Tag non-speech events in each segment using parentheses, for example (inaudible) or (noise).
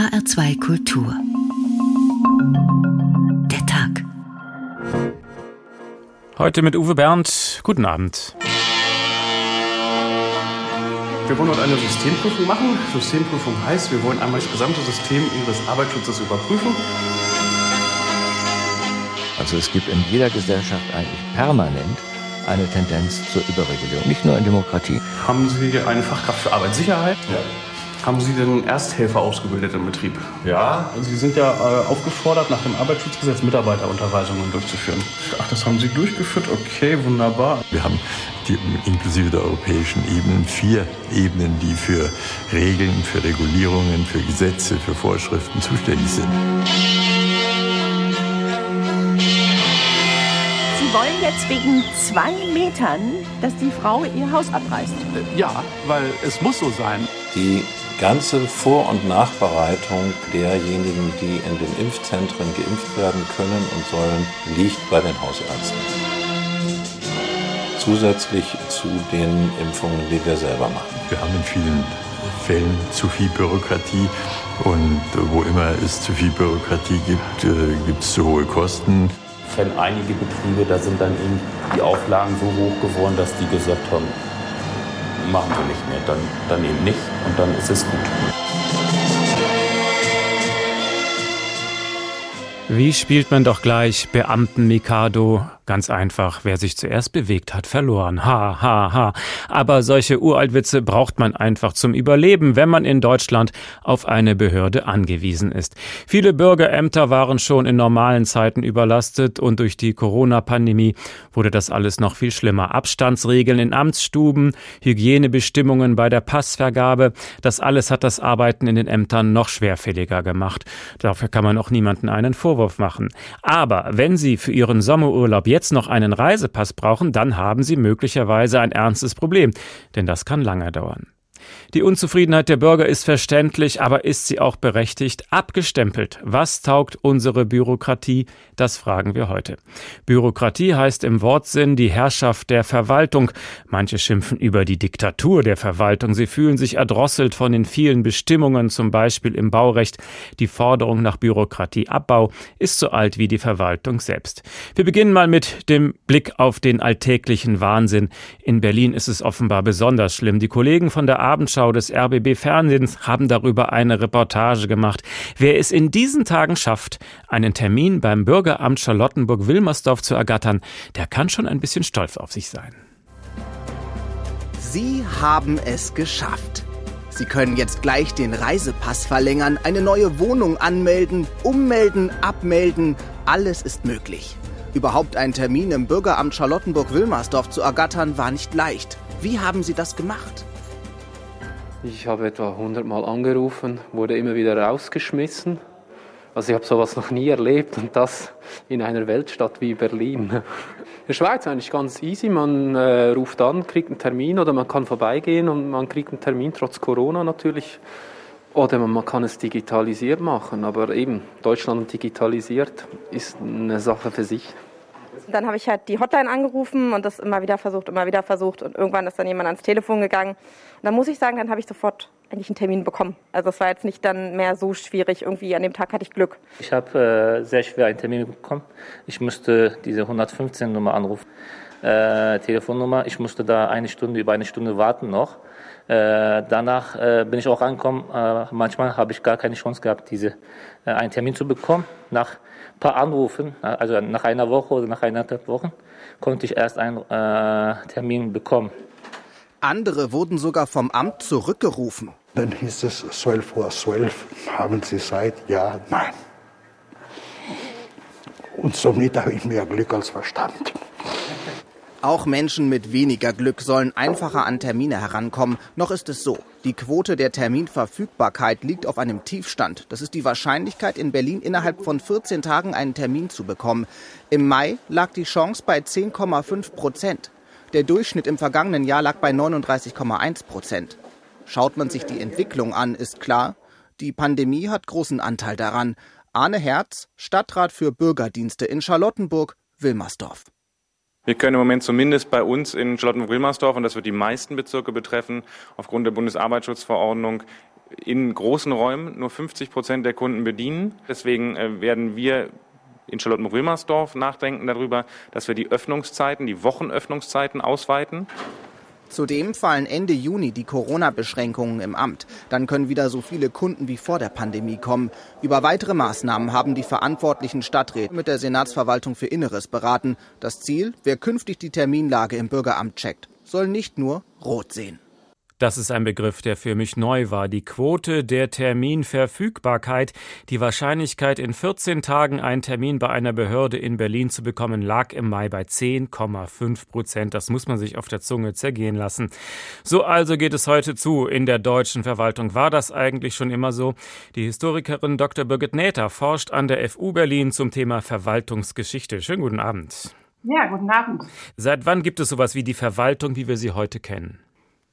HR2 Kultur. Der Tag. Heute mit Uwe Bernd. Guten Abend. Wir wollen heute eine Systemprüfung machen. Systemprüfung heißt, wir wollen einmal das gesamte System Ihres Arbeitsschutzes überprüfen. Also es gibt in jeder Gesellschaft eigentlich permanent eine Tendenz zur Überregulierung, nicht nur in Demokratie. Haben Sie eine Fachkraft für Arbeitssicherheit? Ja. Haben Sie denn Ersthelfer ausgebildet im Betrieb? Ja. Sie sind ja äh, aufgefordert, nach dem Arbeitsschutzgesetz Mitarbeiterunterweisungen durchzuführen. Ach, das haben Sie durchgeführt? Okay, wunderbar. Wir haben die, inklusive der europäischen Ebenen vier Ebenen, die für Regeln, für Regulierungen, für Gesetze, für Vorschriften zuständig sind. Sie wollen jetzt wegen zwei Metern, dass die Frau ihr Haus abreißt. Ja, weil es muss so sein. Die ganze Vor- und Nachbereitung derjenigen, die in den Impfzentren geimpft werden können und sollen, liegt bei den Hausärzten. Zusätzlich zu den Impfungen, die wir selber machen. Wir haben in vielen Fällen zu viel Bürokratie und wo immer es zu viel Bürokratie gibt, äh, gibt es zu hohe Kosten. Ich kenne einige Betriebe, da sind dann eben die Auflagen so hoch geworden, dass die gesagt haben, machen wir nicht mehr, dann, dann eben nicht und dann ist es gut. Wie spielt man doch gleich Beamten-Mikado? Ganz einfach, wer sich zuerst bewegt hat, verloren. Ha, ha, ha. Aber solche Uraltwitze braucht man einfach zum Überleben, wenn man in Deutschland auf eine Behörde angewiesen ist. Viele Bürgerämter waren schon in normalen Zeiten überlastet und durch die Corona-Pandemie wurde das alles noch viel schlimmer. Abstandsregeln in Amtsstuben, Hygienebestimmungen bei der Passvergabe, das alles hat das Arbeiten in den Ämtern noch schwerfälliger gemacht. Dafür kann man auch niemanden einen Vorwurf machen. Aber wenn Sie für Ihren Sommerurlaub jetzt jetzt noch einen Reisepass brauchen, dann haben Sie möglicherweise ein ernstes Problem, denn das kann lange dauern. Die Unzufriedenheit der Bürger ist verständlich, aber ist sie auch berechtigt? Abgestempelt. Was taugt unsere Bürokratie? Das fragen wir heute. Bürokratie heißt im Wortsinn die Herrschaft der Verwaltung. Manche schimpfen über die Diktatur der Verwaltung. Sie fühlen sich erdrosselt von den vielen Bestimmungen, zum Beispiel im Baurecht. Die Forderung nach Bürokratieabbau ist so alt wie die Verwaltung selbst. Wir beginnen mal mit dem Blick auf den alltäglichen Wahnsinn. In Berlin ist es offenbar besonders schlimm. Die Kollegen von der Abendschau Tagesschau des RBB Fernsehens haben darüber eine Reportage gemacht. Wer es in diesen Tagen schafft, einen Termin beim Bürgeramt Charlottenburg-Wilmersdorf zu ergattern, der kann schon ein bisschen stolz auf sich sein. Sie haben es geschafft. Sie können jetzt gleich den Reisepass verlängern, eine neue Wohnung anmelden, ummelden, abmelden. Alles ist möglich. Überhaupt einen Termin im Bürgeramt Charlottenburg-Wilmersdorf zu ergattern, war nicht leicht. Wie haben Sie das gemacht? Ich habe etwa 100 Mal angerufen, wurde immer wieder rausgeschmissen. Also ich habe sowas noch nie erlebt und das in einer Weltstadt wie Berlin. (laughs) In der Schweiz eigentlich ganz easy. Man äh, ruft an, kriegt einen Termin oder man kann vorbeigehen und man kriegt einen Termin trotz Corona natürlich. Oder man kann es digitalisiert machen. Aber eben Deutschland digitalisiert ist eine Sache für sich. Dann habe ich halt die Hotline angerufen und das immer wieder versucht, immer wieder versucht und irgendwann ist dann jemand ans Telefon gegangen. Und dann muss ich sagen, dann habe ich sofort eigentlich einen Termin bekommen. Also es war jetzt nicht dann mehr so schwierig. Irgendwie an dem Tag hatte ich Glück. Ich habe äh, sehr schwer einen Termin bekommen. Ich musste diese 115 Nummer anrufen. Äh, Telefonnummer. Ich musste da eine Stunde, über eine Stunde warten noch. Äh, danach äh, bin ich auch angekommen. Äh, manchmal habe ich gar keine Chance gehabt, diese, äh, einen Termin zu bekommen. Nach paar Anrufen, also nach einer Woche oder nach eineinhalb Wochen, konnte ich erst einen äh, Termin bekommen. Andere wurden sogar vom Amt zurückgerufen. Dann hieß es 12 Uhr 12. Haben Sie Zeit? Ja, nein. Und somit habe ich mehr Glück als Verstand. Auch Menschen mit weniger Glück sollen einfacher an Termine herankommen. Noch ist es so, die Quote der Terminverfügbarkeit liegt auf einem Tiefstand. Das ist die Wahrscheinlichkeit, in Berlin innerhalb von 14 Tagen einen Termin zu bekommen. Im Mai lag die Chance bei 10,5 Prozent. Der Durchschnitt im vergangenen Jahr lag bei 39,1 Prozent. Schaut man sich die Entwicklung an, ist klar, die Pandemie hat großen Anteil daran. Arne Herz, Stadtrat für Bürgerdienste in Charlottenburg, Wilmersdorf. Wir können im Moment zumindest bei uns in Charlottenburg-Wilmersdorf, und das wird die meisten Bezirke betreffen, aufgrund der Bundesarbeitsschutzverordnung in großen Räumen nur 50 Prozent der Kunden bedienen. Deswegen äh, werden wir in Charlottenburg-Wilmersdorf nachdenken darüber, dass wir die Öffnungszeiten, die Wochenöffnungszeiten ausweiten. Zudem fallen Ende Juni die Corona-Beschränkungen im Amt. Dann können wieder so viele Kunden wie vor der Pandemie kommen. Über weitere Maßnahmen haben die verantwortlichen Stadträte mit der Senatsverwaltung für Inneres beraten. Das Ziel, wer künftig die Terminlage im Bürgeramt checkt, soll nicht nur rot sehen. Das ist ein Begriff, der für mich neu war. Die Quote der Terminverfügbarkeit. Die Wahrscheinlichkeit, in 14 Tagen einen Termin bei einer Behörde in Berlin zu bekommen, lag im Mai bei 10,5 Prozent. Das muss man sich auf der Zunge zergehen lassen. So also geht es heute zu in der deutschen Verwaltung. War das eigentlich schon immer so? Die Historikerin Dr. Birgit Näther forscht an der FU Berlin zum Thema Verwaltungsgeschichte. Schönen guten Abend. Ja, guten Abend. Seit wann gibt es sowas wie die Verwaltung, wie wir sie heute kennen?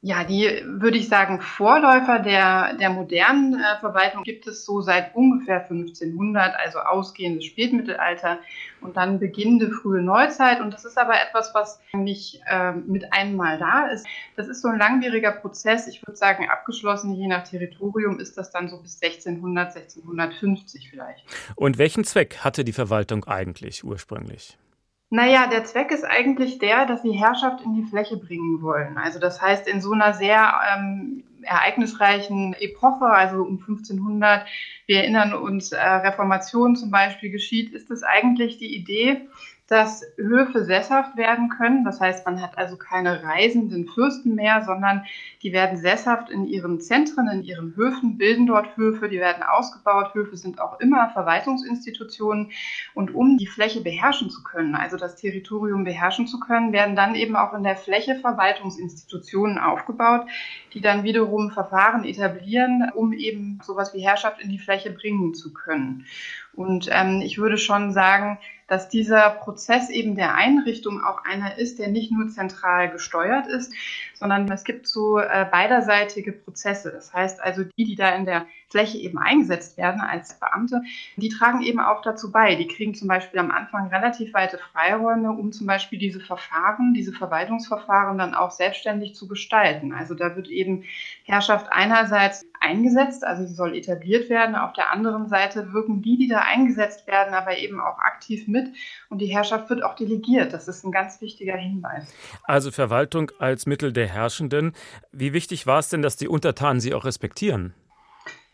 Ja, die würde ich sagen, Vorläufer der, der modernen äh, Verwaltung gibt es so seit ungefähr 1500, also ausgehendes Spätmittelalter und dann beginnende frühe Neuzeit. Und das ist aber etwas, was nicht äh, mit einmal da ist. Das ist so ein langwieriger Prozess. Ich würde sagen, abgeschlossen, je nach Territorium, ist das dann so bis 1600, 1650 vielleicht. Und welchen Zweck hatte die Verwaltung eigentlich ursprünglich? Naja, der Zweck ist eigentlich der, dass sie Herrschaft in die Fläche bringen wollen. Also das heißt, in so einer sehr ähm, ereignisreichen Epoche, also um 1500, wir erinnern uns, äh, Reformation zum Beispiel geschieht, ist es eigentlich die Idee, dass Höfe sesshaft werden können. Das heißt, man hat also keine reisenden Fürsten mehr, sondern die werden sesshaft in ihren Zentren, in ihren Höfen, bilden dort Höfe, die werden ausgebaut. Höfe sind auch immer Verwaltungsinstitutionen. Und um die Fläche beherrschen zu können, also das Territorium beherrschen zu können, werden dann eben auch in der Fläche Verwaltungsinstitutionen aufgebaut, die dann wiederum Verfahren etablieren, um eben sowas wie Herrschaft in die Fläche bringen zu können. Und ähm, ich würde schon sagen, dass dieser Prozess eben der Einrichtung auch einer ist, der nicht nur zentral gesteuert ist, sondern es gibt so äh, beiderseitige Prozesse. Das heißt also, die, die da in der Fläche eben eingesetzt werden als Beamte, die tragen eben auch dazu bei. Die kriegen zum Beispiel am Anfang relativ weite Freiräume, um zum Beispiel diese Verfahren, diese Verwaltungsverfahren dann auch selbstständig zu gestalten. Also da wird eben Herrschaft einerseits eingesetzt, also sie soll etabliert werden. Auf der anderen Seite wirken die, die da eingesetzt werden, aber eben auch aktiv mit und die Herrschaft wird auch delegiert. Das ist ein ganz wichtiger Hinweis. Also Verwaltung als Mittel der Herrschenden. Wie wichtig war es denn, dass die Untertanen sie auch respektieren?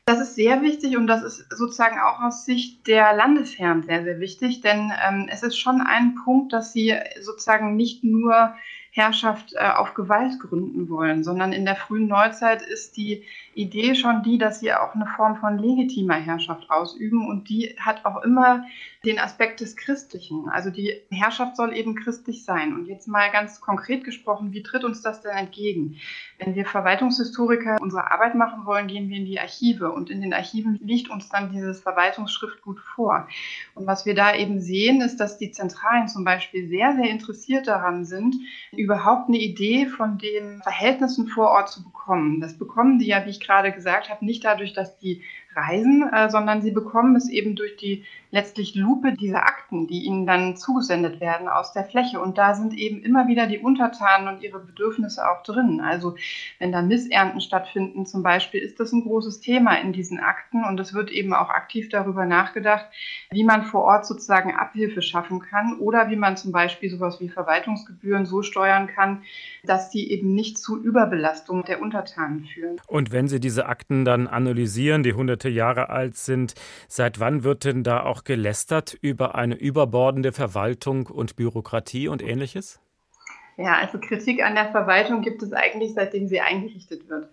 Das ist sehr wichtig und das ist sozusagen auch aus Sicht der Landesherren sehr, sehr wichtig, denn ähm, es ist schon ein Punkt, dass sie sozusagen nicht nur Herrschaft äh, auf Gewalt gründen wollen, sondern in der frühen Neuzeit ist die Idee schon die, dass sie auch eine Form von legitimer Herrschaft ausüben und die hat auch immer den Aspekt des Christlichen. Also die Herrschaft soll eben christlich sein. Und jetzt mal ganz konkret gesprochen, wie tritt uns das denn entgegen? Wenn wir Verwaltungshistoriker unsere Arbeit machen wollen, gehen wir in die Archive und in den Archiven liegt uns dann dieses Verwaltungsschriftgut vor. Und was wir da eben sehen, ist, dass die Zentralen zum Beispiel sehr, sehr interessiert daran sind, überhaupt eine Idee von den Verhältnissen vor Ort zu bekommen. Das bekommen die ja, wie ich gerade gesagt habe, nicht dadurch, dass die reisen, äh, sondern sie bekommen es eben durch die letztlich Lupe dieser Akten, die ihnen dann zugesendet werden aus der Fläche. Und da sind eben immer wieder die Untertanen und ihre Bedürfnisse auch drin. Also wenn da Missernten stattfinden zum Beispiel, ist das ein großes Thema in diesen Akten und es wird eben auch aktiv darüber nachgedacht, wie man vor Ort sozusagen Abhilfe schaffen kann oder wie man zum Beispiel sowas wie Verwaltungsgebühren so steuern kann, dass die eben nicht zu Überbelastung der Untertanen führen. Und wenn Sie diese Akten dann analysieren, die hunderte Jahre alt sind, seit wann wird denn da auch gelästert über eine überbordende Verwaltung und Bürokratie und ähnliches? Ja, also Kritik an der Verwaltung gibt es eigentlich, seitdem sie eingerichtet wird.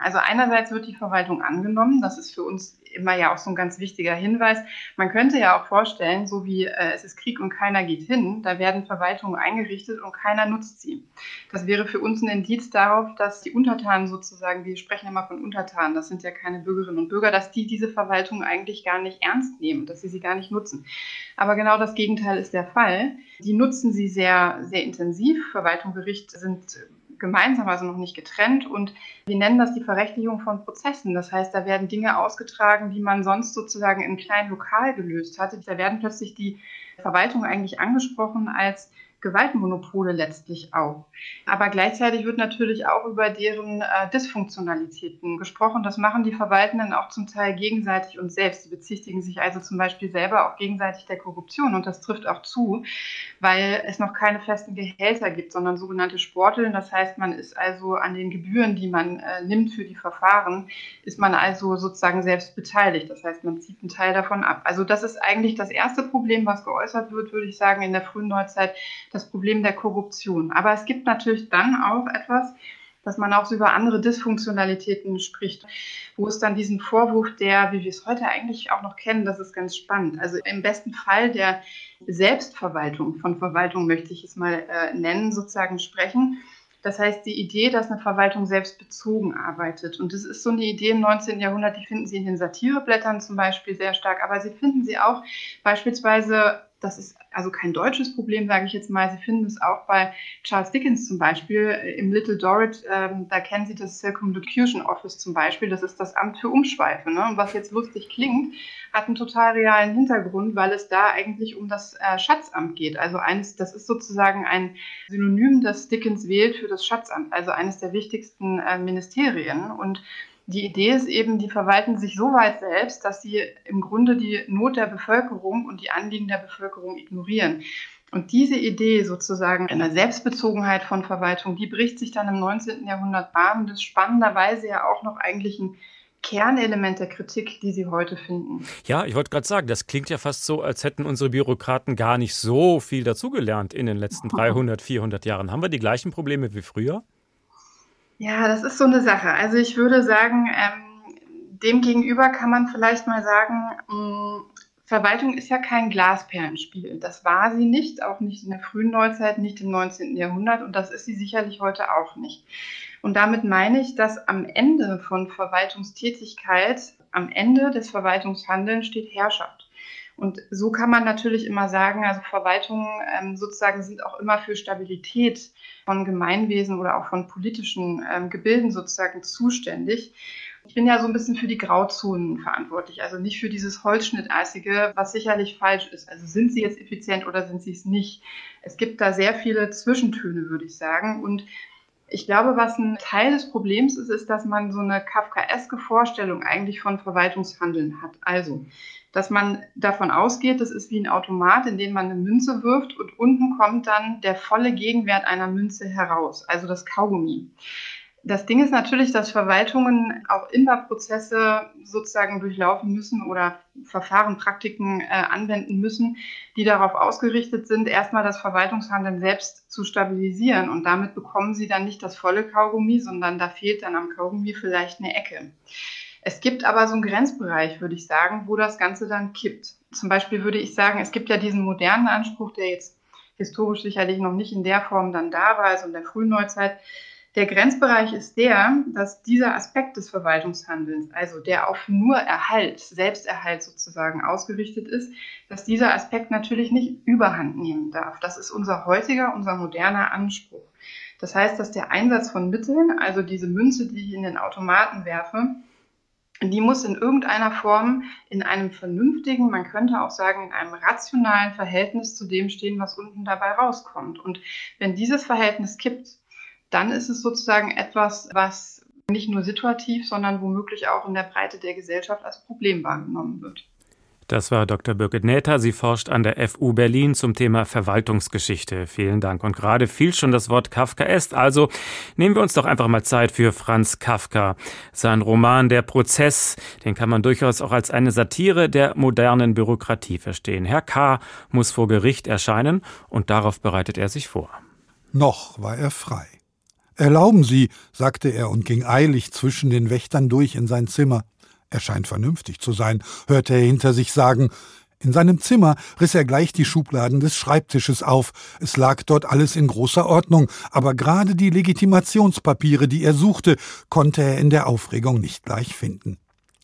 Also einerseits wird die Verwaltung angenommen, das ist für uns immer ja auch so ein ganz wichtiger Hinweis. Man könnte ja auch vorstellen, so wie äh, es ist Krieg und keiner geht hin, da werden Verwaltungen eingerichtet und keiner nutzt sie. Das wäre für uns ein Indiz darauf, dass die Untertanen sozusagen, wir sprechen immer von Untertanen, das sind ja keine Bürgerinnen und Bürger, dass die diese Verwaltung eigentlich gar nicht ernst nehmen, dass sie sie gar nicht nutzen. Aber genau das Gegenteil ist der Fall. Die nutzen sie sehr, sehr intensiv. Verwaltung, Gericht sind gemeinsam, also noch nicht getrennt. Und wir nennen das die Verrechtlichung von Prozessen. Das heißt, da werden Dinge ausgetragen, die man sonst sozusagen im kleinen Lokal gelöst hatte. Da werden plötzlich die Verwaltung eigentlich angesprochen als Gewaltmonopole letztlich auch. Aber gleichzeitig wird natürlich auch über deren äh, Dysfunktionalitäten gesprochen. Das machen die Verwaltenden auch zum Teil gegenseitig und selbst. Sie bezichtigen sich also zum Beispiel selber auch gegenseitig der Korruption und das trifft auch zu, weil es noch keine festen Gehälter gibt, sondern sogenannte Sporteln. Das heißt, man ist also an den Gebühren, die man äh, nimmt für die Verfahren, ist man also sozusagen selbst beteiligt. Das heißt, man zieht einen Teil davon ab. Also das ist eigentlich das erste Problem, was geäußert wird, würde ich sagen, in der frühen Neuzeit das Problem der Korruption. Aber es gibt natürlich dann auch etwas, dass man auch so über andere Dysfunktionalitäten spricht, wo es dann diesen Vorwurf der, wie wir es heute eigentlich auch noch kennen, das ist ganz spannend. Also im besten Fall der Selbstverwaltung, von Verwaltung möchte ich es mal äh, nennen, sozusagen sprechen. Das heißt, die Idee, dass eine Verwaltung selbstbezogen arbeitet. Und das ist so eine Idee im 19. Jahrhundert, die finden Sie in den Satireblättern zum Beispiel sehr stark, aber Sie finden sie auch beispielsweise das ist also kein deutsches Problem, sage ich jetzt mal. Sie finden es auch bei Charles Dickens zum Beispiel äh, im Little Dorrit. Ähm, da kennen Sie das Circumlocution Office zum Beispiel. Das ist das Amt für Umschweife. Ne? Und was jetzt lustig klingt, hat einen total realen Hintergrund, weil es da eigentlich um das äh, Schatzamt geht. Also eines, das ist sozusagen ein Synonym, das Dickens wählt für das Schatzamt, also eines der wichtigsten äh, Ministerien. Und die Idee ist eben, die verwalten sich so weit selbst, dass sie im Grunde die Not der Bevölkerung und die Anliegen der Bevölkerung ignorieren. Und diese Idee sozusagen einer Selbstbezogenheit von Verwaltung, die bricht sich dann im 19. Jahrhundert Bahn. Das ist spannenderweise ja auch noch eigentlich ein Kernelement der Kritik, die Sie heute finden. Ja, ich wollte gerade sagen, das klingt ja fast so, als hätten unsere Bürokraten gar nicht so viel dazugelernt in den letzten (laughs) 300, 400 Jahren. Haben wir die gleichen Probleme wie früher? Ja, das ist so eine Sache. Also ich würde sagen, ähm, demgegenüber kann man vielleicht mal sagen, mh, mm, Verwaltung ist ja kein Glasperlenspiel. Das war sie nicht, auch nicht in der frühen Neuzeit, nicht im 19. Jahrhundert und das ist sie sicherlich heute auch nicht. Und damit meine ich, dass am Ende von Verwaltungstätigkeit, am Ende des Verwaltungshandelns steht Herrschaft. Und so kann man natürlich immer sagen, also Verwaltungen ähm, sozusagen sind auch immer für Stabilität von Gemeinwesen oder auch von politischen ähm, Gebilden sozusagen zuständig. Ich bin ja so ein bisschen für die Grauzonen verantwortlich, also nicht für dieses Holzschnittartige, was sicherlich falsch ist. Also sind sie jetzt effizient oder sind sie es nicht? Es gibt da sehr viele Zwischentöne, würde ich sagen. Und ich glaube, was ein Teil des Problems ist, ist, dass man so eine kafkaeske Vorstellung eigentlich von Verwaltungshandeln hat. Also, dass man davon ausgeht, das ist wie ein Automat, in den man eine Münze wirft und unten kommt dann der volle Gegenwert einer Münze heraus, also das Kaugummi. Das Ding ist natürlich, dass Verwaltungen auch immer Prozesse sozusagen durchlaufen müssen oder Verfahren, Praktiken äh, anwenden müssen, die darauf ausgerichtet sind, erstmal das Verwaltungshandeln selbst zu stabilisieren. Und damit bekommen sie dann nicht das volle Kaugummi, sondern da fehlt dann am Kaugummi vielleicht eine Ecke. Es gibt aber so einen Grenzbereich, würde ich sagen, wo das Ganze dann kippt. Zum Beispiel würde ich sagen, es gibt ja diesen modernen Anspruch, der jetzt historisch sicherlich noch nicht in der Form dann da war, also in der frühen Neuzeit, der Grenzbereich ist der, dass dieser Aspekt des Verwaltungshandelns, also der auf nur Erhalt, Selbsterhalt sozusagen ausgerichtet ist, dass dieser Aspekt natürlich nicht überhand nehmen darf. Das ist unser heutiger, unser moderner Anspruch. Das heißt, dass der Einsatz von Mitteln, also diese Münze, die ich in den Automaten werfe, die muss in irgendeiner Form in einem vernünftigen, man könnte auch sagen, in einem rationalen Verhältnis zu dem stehen, was unten dabei rauskommt. Und wenn dieses Verhältnis kippt, dann ist es sozusagen etwas, was nicht nur situativ, sondern womöglich auch in der Breite der Gesellschaft als Problem wahrgenommen wird. Das war Dr. Birgit Näther. Sie forscht an der FU Berlin zum Thema Verwaltungsgeschichte. Vielen Dank. Und gerade fiel schon das Wort Kafkaest. Also nehmen wir uns doch einfach mal Zeit für Franz Kafka. Sein Roman Der Prozess, den kann man durchaus auch als eine Satire der modernen Bürokratie verstehen. Herr K. muss vor Gericht erscheinen und darauf bereitet er sich vor. Noch war er frei. Erlauben Sie, sagte er und ging eilig zwischen den Wächtern durch in sein Zimmer. Er scheint vernünftig zu sein, hörte er hinter sich sagen. In seinem Zimmer riss er gleich die Schubladen des Schreibtisches auf. Es lag dort alles in großer Ordnung, aber gerade die Legitimationspapiere, die er suchte, konnte er in der Aufregung nicht gleich finden.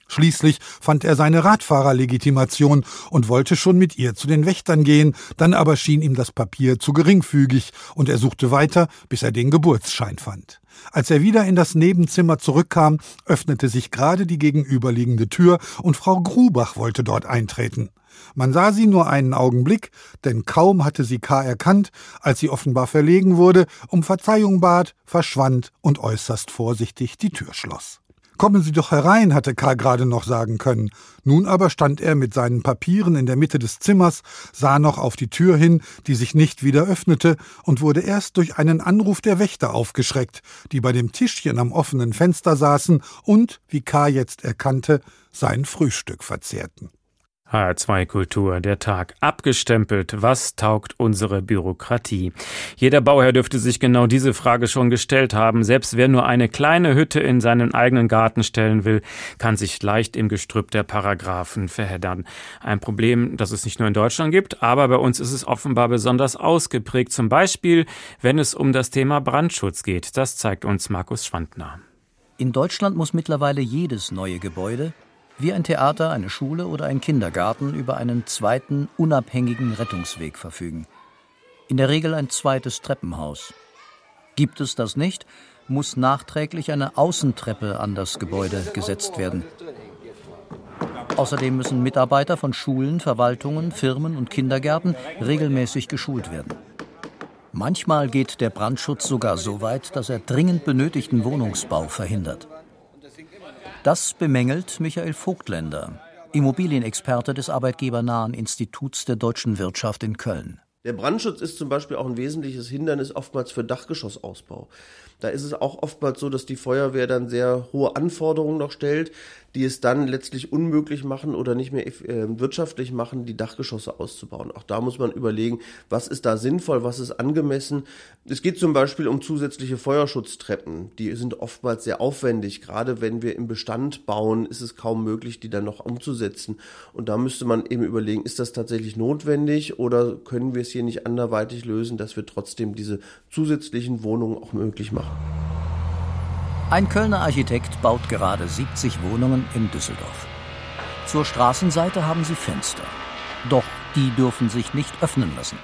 Schließlich fand er seine Radfahrerlegitimation und wollte schon mit ihr zu den Wächtern gehen, dann aber schien ihm das Papier zu geringfügig und er suchte weiter, bis er den Geburtsschein fand. Als er wieder in das Nebenzimmer zurückkam, öffnete sich gerade die gegenüberliegende Tür und Frau Grubach wollte dort eintreten. Man sah sie nur einen Augenblick, denn kaum hatte sie K. erkannt, als sie offenbar verlegen wurde, um Verzeihung bat, verschwand und äußerst vorsichtig die Tür schloss. Kommen Sie doch herein, hatte Karl gerade noch sagen können. Nun aber stand er mit seinen Papieren in der Mitte des Zimmers, sah noch auf die Tür hin, die sich nicht wieder öffnete, und wurde erst durch einen Anruf der Wächter aufgeschreckt, die bei dem Tischchen am offenen Fenster saßen und, wie K. jetzt erkannte, sein Frühstück verzehrten. HR2 Kultur, der Tag abgestempelt. Was taugt unsere Bürokratie? Jeder Bauherr dürfte sich genau diese Frage schon gestellt haben. Selbst wer nur eine kleine Hütte in seinen eigenen Garten stellen will, kann sich leicht im Gestrüpp der Paragraphen verheddern. Ein Problem, das es nicht nur in Deutschland gibt, aber bei uns ist es offenbar besonders ausgeprägt. Zum Beispiel, wenn es um das Thema Brandschutz geht. Das zeigt uns Markus Schwandner. In Deutschland muss mittlerweile jedes neue Gebäude wie ein Theater, eine Schule oder ein Kindergarten über einen zweiten, unabhängigen Rettungsweg verfügen. In der Regel ein zweites Treppenhaus. Gibt es das nicht, muss nachträglich eine Außentreppe an das Gebäude gesetzt werden. Außerdem müssen Mitarbeiter von Schulen, Verwaltungen, Firmen und Kindergärten regelmäßig geschult werden. Manchmal geht der Brandschutz sogar so weit, dass er dringend benötigten Wohnungsbau verhindert. Das bemängelt Michael Vogtländer, Immobilienexperte des arbeitgebernahen Instituts der deutschen Wirtschaft in Köln. Der Brandschutz ist zum Beispiel auch ein wesentliches Hindernis oftmals für Dachgeschossausbau. Da ist es auch oftmals so, dass die Feuerwehr dann sehr hohe Anforderungen noch stellt, die es dann letztlich unmöglich machen oder nicht mehr äh, wirtschaftlich machen, die Dachgeschosse auszubauen. Auch da muss man überlegen, was ist da sinnvoll, was ist angemessen. Es geht zum Beispiel um zusätzliche Feuerschutztreppen. Die sind oftmals sehr aufwendig. Gerade wenn wir im Bestand bauen, ist es kaum möglich, die dann noch umzusetzen. Und da müsste man eben überlegen, ist das tatsächlich notwendig oder können wir es hier nicht anderweitig lösen, dass wir trotzdem diese zusätzlichen Wohnungen auch möglich machen. Ein Kölner Architekt baut gerade 70 Wohnungen in Düsseldorf. Zur Straßenseite haben sie Fenster. Doch die dürfen sich nicht öffnen lassen.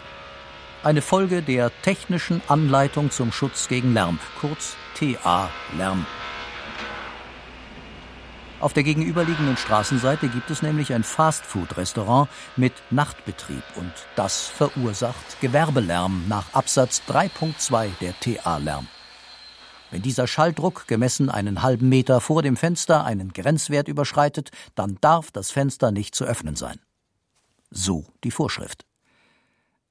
Eine Folge der technischen Anleitung zum Schutz gegen Lärm, kurz TA Lärm. Auf der gegenüberliegenden Straßenseite gibt es nämlich ein Fastfood-Restaurant mit Nachtbetrieb und das verursacht Gewerbelärm nach Absatz 3.2 der TA-Lärm. Wenn dieser Schalldruck gemessen einen halben Meter vor dem Fenster einen Grenzwert überschreitet, dann darf das Fenster nicht zu öffnen sein. So die Vorschrift.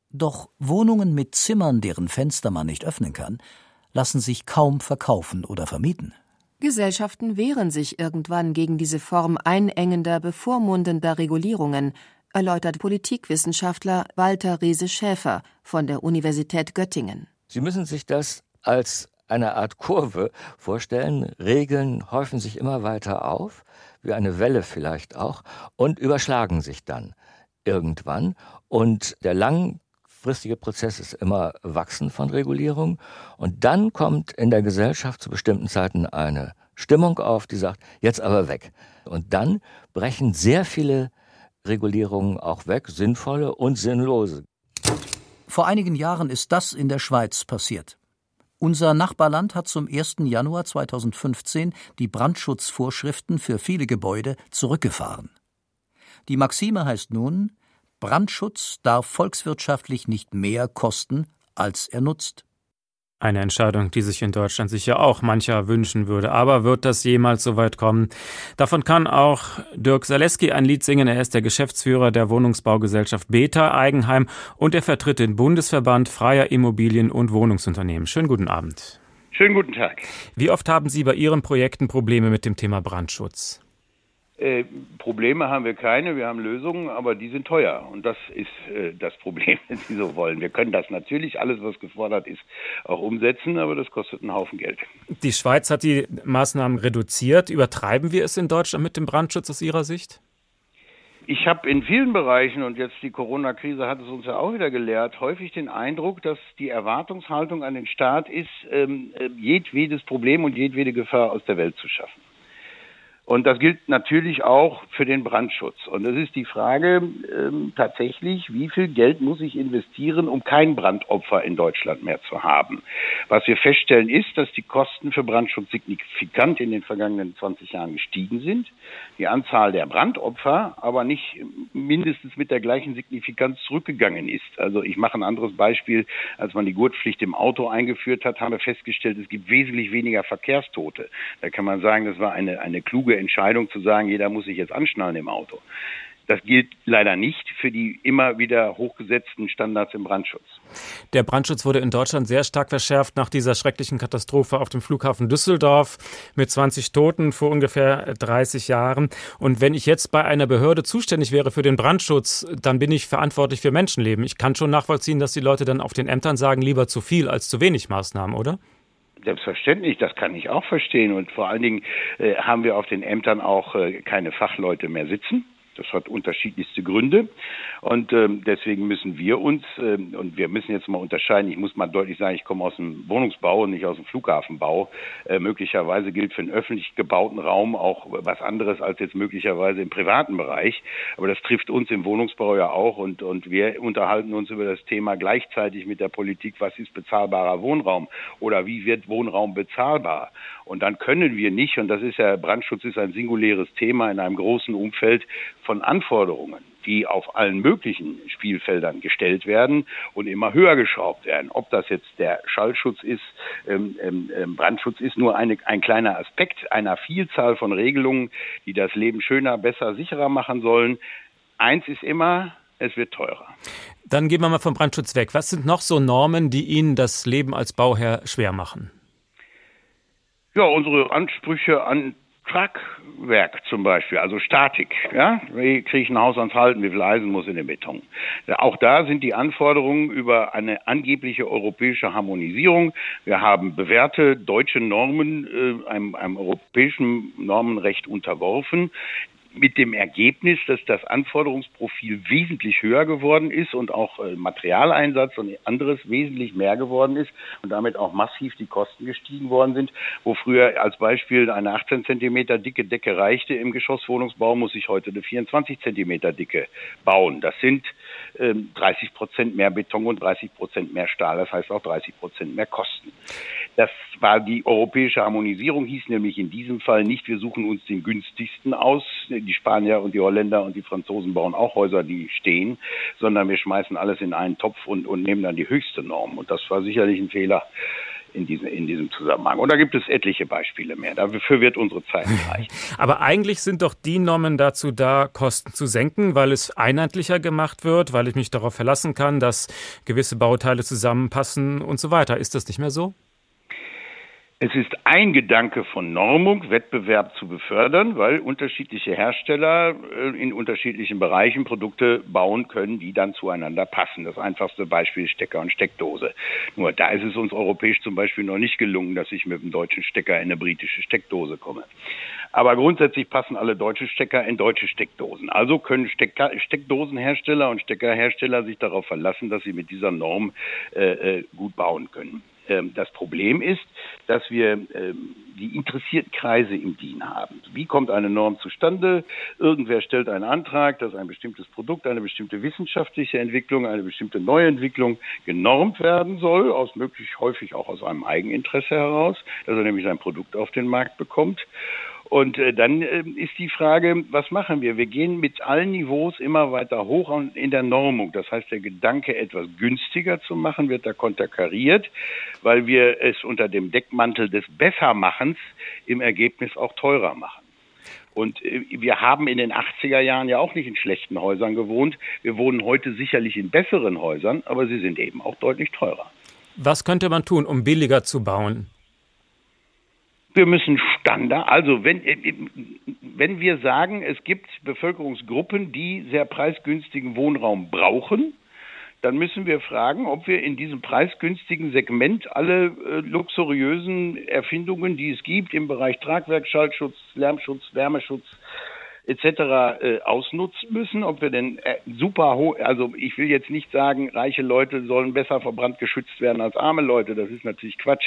Doch Wohnungen mit Zimmern, deren Fenster man nicht öffnen kann, lassen sich kaum verkaufen oder vermieten. Gesellschaften wehren sich irgendwann gegen diese Form einengender, bevormundender Regulierungen, erläutert Politikwissenschaftler Walter Riese-Schäfer von der Universität Göttingen. Sie müssen sich das als eine Art Kurve vorstellen. Regeln häufen sich immer weiter auf, wie eine Welle vielleicht auch, und überschlagen sich dann irgendwann. Und der langfristige Prozess ist immer Wachsen von Regulierung. Und dann kommt in der Gesellschaft zu bestimmten Zeiten eine Stimmung auf, die sagt, jetzt aber weg. Und dann brechen sehr viele Regulierungen auch weg, sinnvolle und sinnlose. Vor einigen Jahren ist das in der Schweiz passiert. Unser Nachbarland hat zum 1. Januar 2015 die Brandschutzvorschriften für viele Gebäude zurückgefahren. Die Maxime heißt nun, Brandschutz darf volkswirtschaftlich nicht mehr kosten, als er nutzt. Eine Entscheidung, die sich in Deutschland sicher auch mancher wünschen würde. Aber wird das jemals so weit kommen? Davon kann auch Dirk Saleski ein Lied singen. Er ist der Geschäftsführer der Wohnungsbaugesellschaft Beta Eigenheim und er vertritt den Bundesverband freier Immobilien- und Wohnungsunternehmen. Schönen guten Abend. Schönen guten Tag. Wie oft haben Sie bei Ihren Projekten Probleme mit dem Thema Brandschutz? Äh, Probleme haben wir keine, wir haben Lösungen, aber die sind teuer. Und das ist äh, das Problem, (laughs) wenn Sie so wollen. Wir können das natürlich, alles, was gefordert ist, auch umsetzen, aber das kostet einen Haufen Geld. Die Schweiz hat die Maßnahmen reduziert. Übertreiben wir es in Deutschland mit dem Brandschutz aus Ihrer Sicht? Ich habe in vielen Bereichen, und jetzt die Corona-Krise hat es uns ja auch wieder gelehrt, häufig den Eindruck, dass die Erwartungshaltung an den Staat ist, ähm, äh, jedwedes Problem und jedwede Gefahr aus der Welt zu schaffen. Und das gilt natürlich auch für den Brandschutz. Und es ist die Frage ähm, tatsächlich, wie viel Geld muss ich investieren, um kein Brandopfer in Deutschland mehr zu haben. Was wir feststellen ist, dass die Kosten für Brandschutz signifikant in den vergangenen 20 Jahren gestiegen sind. Die Anzahl der Brandopfer aber nicht mindestens mit der gleichen Signifikanz zurückgegangen ist. Also ich mache ein anderes Beispiel. Als man die Gurtpflicht im Auto eingeführt hat, haben wir festgestellt, es gibt wesentlich weniger Verkehrstote. Da kann man sagen, das war eine, eine kluge Entscheidung zu sagen, jeder muss sich jetzt anschnallen im Auto. Das gilt leider nicht für die immer wieder hochgesetzten Standards im Brandschutz. Der Brandschutz wurde in Deutschland sehr stark verschärft nach dieser schrecklichen Katastrophe auf dem Flughafen Düsseldorf mit 20 Toten vor ungefähr 30 Jahren. Und wenn ich jetzt bei einer Behörde zuständig wäre für den Brandschutz, dann bin ich verantwortlich für Menschenleben. Ich kann schon nachvollziehen, dass die Leute dann auf den Ämtern sagen, lieber zu viel als zu wenig Maßnahmen, oder? Selbstverständlich, das kann ich auch verstehen. Und vor allen Dingen äh, haben wir auf den Ämtern auch äh, keine Fachleute mehr sitzen. Das hat unterschiedlichste Gründe. Und ähm, deswegen müssen wir uns, ähm, und wir müssen jetzt mal unterscheiden, ich muss mal deutlich sagen, ich komme aus dem Wohnungsbau und nicht aus dem Flughafenbau. Äh, möglicherweise gilt für einen öffentlich gebauten Raum auch was anderes als jetzt möglicherweise im privaten Bereich. Aber das trifft uns im Wohnungsbau ja auch und, und wir unterhalten uns über das Thema gleichzeitig mit der Politik, was ist bezahlbarer Wohnraum oder wie wird Wohnraum bezahlbar. Und dann können wir nicht, und das ist ja, Brandschutz ist ein singuläres Thema in einem großen Umfeld von Anforderungen, die auf allen möglichen Spielfeldern gestellt werden und immer höher geschraubt werden. Ob das jetzt der Schallschutz ist, ähm, ähm, ähm Brandschutz ist nur eine, ein kleiner Aspekt einer Vielzahl von Regelungen, die das Leben schöner, besser, sicherer machen sollen. Eins ist immer, es wird teurer. Dann gehen wir mal vom Brandschutz weg. Was sind noch so Normen, die Ihnen das Leben als Bauherr schwer machen? Ja, unsere Ansprüche an Tragwerk zum Beispiel, also Statik. Ja? Wie kriege ich ein Haus ans Halten? Wie viel Eisen muss in den Beton? Auch da sind die Anforderungen über eine angebliche europäische Harmonisierung. Wir haben bewährte deutsche Normen äh, einem, einem europäischen Normenrecht unterworfen mit dem Ergebnis, dass das Anforderungsprofil wesentlich höher geworden ist und auch äh, Materialeinsatz und anderes wesentlich mehr geworden ist und damit auch massiv die Kosten gestiegen worden sind. Wo früher als Beispiel eine 18 Zentimeter dicke Decke reichte im Geschosswohnungsbau, muss ich heute eine 24 Zentimeter dicke bauen. Das sind ähm, 30 Prozent mehr Beton und 30 Prozent mehr Stahl, das heißt auch 30 Prozent mehr Kosten. Das war die europäische Harmonisierung, hieß nämlich in diesem Fall nicht, wir suchen uns den günstigsten aus, die Spanier und die Holländer und die Franzosen bauen auch Häuser, die stehen, sondern wir schmeißen alles in einen Topf und, und nehmen dann die höchste Norm. Und das war sicherlich ein Fehler in diesem, in diesem Zusammenhang. Und da gibt es etliche Beispiele mehr. Dafür wird unsere Zeit reichen. (laughs) Aber eigentlich sind doch die Normen dazu da, Kosten zu senken, weil es einheitlicher gemacht wird, weil ich mich darauf verlassen kann, dass gewisse Bauteile zusammenpassen und so weiter. Ist das nicht mehr so? Es ist ein Gedanke von Normung, Wettbewerb zu befördern, weil unterschiedliche Hersteller äh, in unterschiedlichen Bereichen Produkte bauen können, die dann zueinander passen. Das einfachste Beispiel ist Stecker und Steckdose. Nur da ist es uns europäisch zum Beispiel noch nicht gelungen, dass ich mit dem deutschen Stecker in eine britische Steckdose komme. Aber grundsätzlich passen alle deutsche Stecker in deutsche Steckdosen. Also können Stecker, Steckdosenhersteller und Steckerhersteller sich darauf verlassen, dass sie mit dieser Norm äh, äh gut bauen können. Ähm, das Problem ist, dass wir ähm, die interessierten Kreise im DIN haben. Wie kommt eine Norm zustande? Irgendwer stellt einen Antrag, dass ein bestimmtes Produkt, eine bestimmte wissenschaftliche Entwicklung, eine bestimmte Neuentwicklung genormt werden soll, aus möglich häufig auch aus einem Eigeninteresse heraus, dass er nämlich sein Produkt auf den Markt bekommt. Und äh, dann äh, ist die Frage, was machen wir? Wir gehen mit allen Niveaus immer weiter hoch in der Normung. Das heißt, der Gedanke, etwas günstiger zu machen, wird da konterkariert, weil wir es unter dem Deckmantel des Bessermachens im Ergebnis auch teurer machen. Und äh, wir haben in den 80er Jahren ja auch nicht in schlechten Häusern gewohnt. Wir wohnen heute sicherlich in besseren Häusern, aber sie sind eben auch deutlich teurer. Was könnte man tun, um billiger zu bauen? Wir müssen Standard, also wenn, äh, wenn wir sagen, es gibt Bevölkerungsgruppen, die sehr preisgünstigen Wohnraum brauchen, dann müssen wir fragen, ob wir in diesem preisgünstigen Segment alle äh, luxuriösen Erfindungen, die es gibt im Bereich Tragwerk, Schallschutz, Lärmschutz, Wärmeschutz, etc. Äh, ausnutzen müssen, ob wir denn äh, super hoch, also ich will jetzt nicht sagen, reiche Leute sollen besser vor Brand geschützt werden als arme Leute, das ist natürlich Quatsch,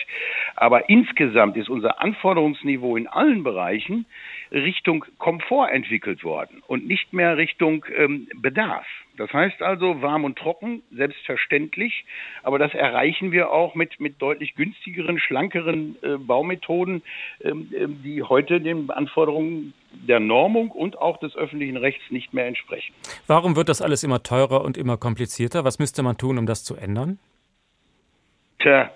aber insgesamt ist unser Anforderungsniveau in allen Bereichen Richtung Komfort entwickelt worden und nicht mehr Richtung ähm, Bedarf. Das heißt also warm und trocken, selbstverständlich, aber das erreichen wir auch mit, mit deutlich günstigeren, schlankeren äh, Baumethoden, ähm, ähm, die heute den Anforderungen der Normung und auch des öffentlichen Rechts nicht mehr entsprechen. Warum wird das alles immer teurer und immer komplizierter? Was müsste man tun, um das zu ändern? Tja,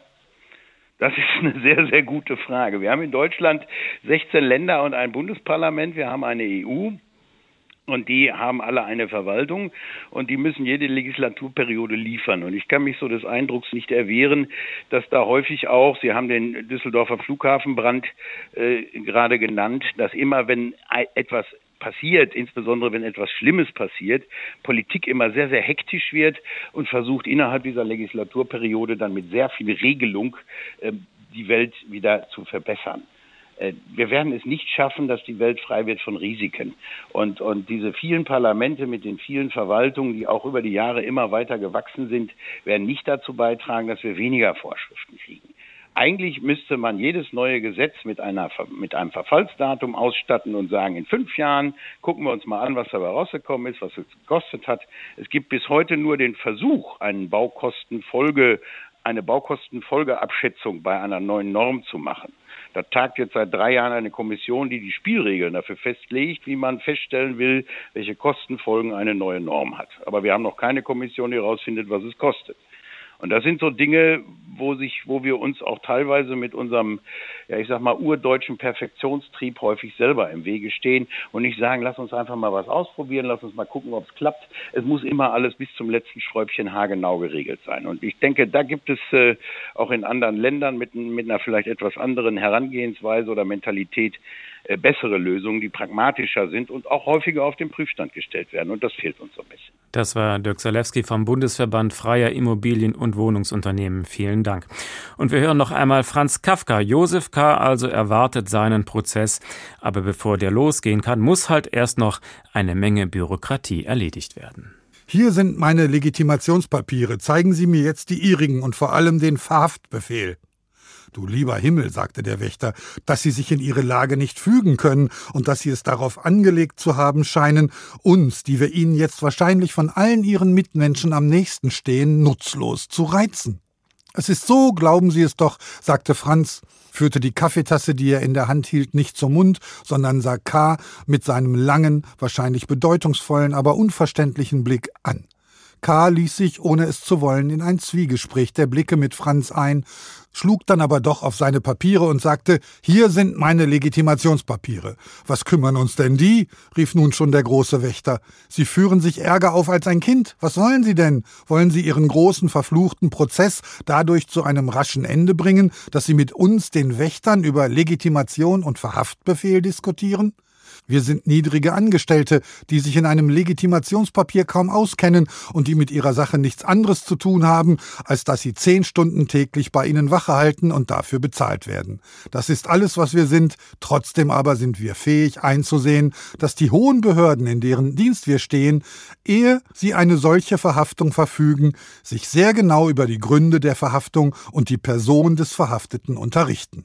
das ist eine sehr, sehr gute Frage. Wir haben in Deutschland 16 Länder und ein Bundesparlament. Wir haben eine EU. Und die haben alle eine Verwaltung und die müssen jede Legislaturperiode liefern. Und ich kann mich so des Eindrucks nicht erwehren, dass da häufig auch, Sie haben den Düsseldorfer Flughafenbrand äh, gerade genannt, dass immer, wenn etwas passiert, insbesondere wenn etwas Schlimmes passiert, Politik immer sehr, sehr hektisch wird und versucht innerhalb dieser Legislaturperiode dann mit sehr viel Regelung äh, die Welt wieder zu verbessern. Äh, wir werden es nicht schaffen, dass die Welt frei wird von Risiken. Und, und diese vielen Parlamente mit den vielen Verwaltungen, die auch über die Jahre immer weiter gewachsen sind, werden nicht dazu beitragen, dass wir weniger Vorschriften kriegen. Eigentlich müsste man jedes neue Gesetz mit, einer, mit einem Verfallsdatum ausstatten und sagen, in fünf Jahren gucken wir uns mal an, was dabei rausgekommen ist, was es gekostet hat. Es gibt bis heute nur den Versuch, einen Baukostenfolge, eine Baukostenfolgeabschätzung bei einer neuen Norm zu machen. Da tagt jetzt seit drei Jahren eine Kommission, die die Spielregeln dafür festlegt, wie man feststellen will, welche Kostenfolgen eine neue Norm hat. Aber wir haben noch keine Kommission, die herausfindet, was es kostet. Und das sind so Dinge, wo sich, wo wir uns auch teilweise mit unserem, ja, ich sag mal, urdeutschen Perfektionstrieb häufig selber im Wege stehen und nicht sagen, lass uns einfach mal was ausprobieren, lass uns mal gucken, ob es klappt. Es muss immer alles bis zum letzten Schräubchen haargenau geregelt sein. Und ich denke, da gibt es äh, auch in anderen Ländern mit, mit einer vielleicht etwas anderen Herangehensweise oder Mentalität äh, bessere Lösungen, die pragmatischer sind und auch häufiger auf den Prüfstand gestellt werden. Und das fehlt uns so ein bisschen. Das war Dirk Zalewski vom Bundesverband Freier Immobilien- und Wohnungsunternehmen. Vielen Dank. Und wir hören noch einmal Franz Kafka. Josef Also erwartet seinen Prozess. Aber bevor der losgehen kann, muss halt erst noch eine Menge Bürokratie erledigt werden. Hier sind meine Legitimationspapiere. Zeigen Sie mir jetzt die Ihrigen und vor allem den Verhaftbefehl. Du lieber Himmel, sagte der Wächter, dass Sie sich in Ihre Lage nicht fügen können und dass Sie es darauf angelegt zu haben scheinen, uns, die wir Ihnen jetzt wahrscheinlich von allen Ihren Mitmenschen am nächsten stehen, nutzlos zu reizen. Es ist so, glauben Sie es doch, sagte Franz, führte die Kaffeetasse, die er in der Hand hielt, nicht zum Mund, sondern sah K. mit seinem langen, wahrscheinlich bedeutungsvollen, aber unverständlichen Blick an. K. ließ sich, ohne es zu wollen, in ein Zwiegespräch der Blicke mit Franz ein, schlug dann aber doch auf seine Papiere und sagte, hier sind meine Legitimationspapiere. Was kümmern uns denn die? rief nun schon der große Wächter. Sie führen sich ärger auf als ein Kind. Was wollen Sie denn? Wollen Sie Ihren großen verfluchten Prozess dadurch zu einem raschen Ende bringen, dass Sie mit uns, den Wächtern, über Legitimation und Verhaftbefehl diskutieren? Wir sind niedrige Angestellte, die sich in einem Legitimationspapier kaum auskennen und die mit ihrer Sache nichts anderes zu tun haben, als dass sie zehn Stunden täglich bei ihnen Wache halten und dafür bezahlt werden. Das ist alles, was wir sind, trotzdem aber sind wir fähig einzusehen, dass die hohen Behörden, in deren Dienst wir stehen, ehe sie eine solche Verhaftung verfügen, sich sehr genau über die Gründe der Verhaftung und die Person des Verhafteten unterrichten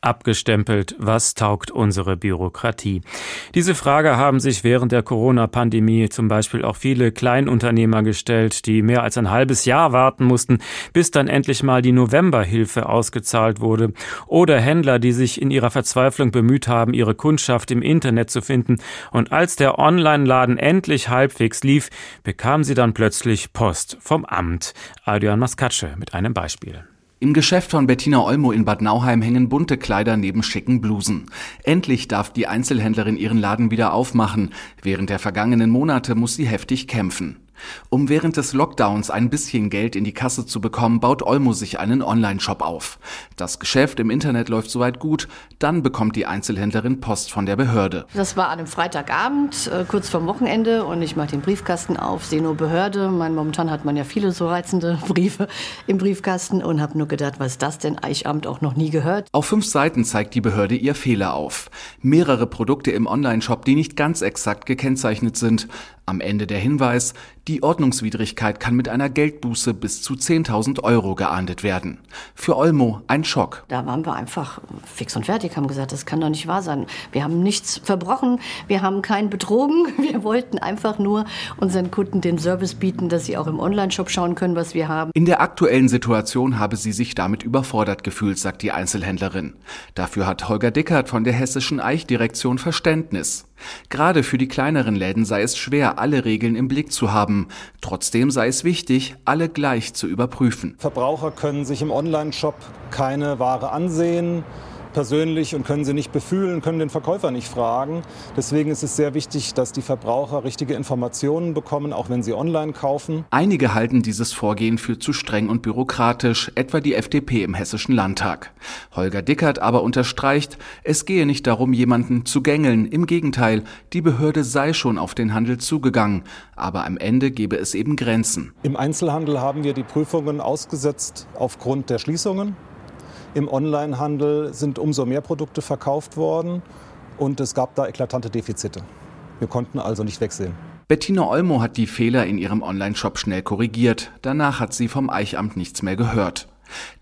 abgestempelt, was taugt unsere Bürokratie? Diese Frage haben sich während der Corona-Pandemie zum Beispiel auch viele Kleinunternehmer gestellt, die mehr als ein halbes Jahr warten mussten, bis dann endlich mal die Novemberhilfe ausgezahlt wurde, oder Händler, die sich in ihrer Verzweiflung bemüht haben, ihre Kundschaft im Internet zu finden, und als der Online-Laden endlich halbwegs lief, bekamen sie dann plötzlich Post vom Amt. Adrian Maskatsche mit einem Beispiel. Im Geschäft von Bettina Olmo in Bad Nauheim hängen bunte Kleider neben schicken Blusen. Endlich darf die Einzelhändlerin ihren Laden wieder aufmachen. Während der vergangenen Monate muss sie heftig kämpfen. Um während des Lockdowns ein bisschen Geld in die Kasse zu bekommen, baut Olmo sich einen Online-Shop auf. Das Geschäft im Internet läuft soweit gut, dann bekommt die Einzelhändlerin Post von der Behörde. Das war an einem Freitagabend, äh, kurz vorm Wochenende und ich mache den Briefkasten auf, sehe nur Behörde. Mein, momentan hat man ja viele so reizende (laughs) Briefe im Briefkasten und habe nur gedacht, was das denn? Eichamt auch noch nie gehört. Auf fünf Seiten zeigt die Behörde ihr Fehler auf. Mehrere Produkte im Online-Shop, die nicht ganz exakt gekennzeichnet sind. Am Ende der Hinweis, die Ordnungswidrigkeit kann mit einer Geldbuße bis zu 10.000 Euro geahndet werden. Für Olmo ein Schock. Da waren wir einfach fix und fertig, haben gesagt, das kann doch nicht wahr sein. Wir haben nichts verbrochen, wir haben keinen betrogen, (laughs) wir wollten einfach nur unseren Kunden den Service bieten, dass sie auch im Online-Shop schauen können, was wir haben. In der aktuellen Situation habe sie sich damit überfordert gefühlt, sagt die Einzelhändlerin. Dafür hat Holger Dickert von der Hessischen Eichdirektion Verständnis. Gerade für die kleineren Läden sei es schwer, alle Regeln im Blick zu haben. Trotzdem sei es wichtig, alle gleich zu überprüfen. Verbraucher können sich im Onlineshop keine Ware ansehen persönlich und können sie nicht befühlen, können den Verkäufer nicht fragen. Deswegen ist es sehr wichtig, dass die Verbraucher richtige Informationen bekommen, auch wenn sie online kaufen. Einige halten dieses Vorgehen für zu streng und bürokratisch, etwa die FDP im Hessischen Landtag. Holger Dickert aber unterstreicht, es gehe nicht darum, jemanden zu gängeln. Im Gegenteil, die Behörde sei schon auf den Handel zugegangen. Aber am Ende gebe es eben Grenzen. Im Einzelhandel haben wir die Prüfungen ausgesetzt aufgrund der Schließungen. Im Onlinehandel sind umso mehr Produkte verkauft worden und es gab da eklatante Defizite. Wir konnten also nicht wegsehen. Bettina Olmo hat die Fehler in ihrem Onlineshop schnell korrigiert. Danach hat sie vom Eichamt nichts mehr gehört.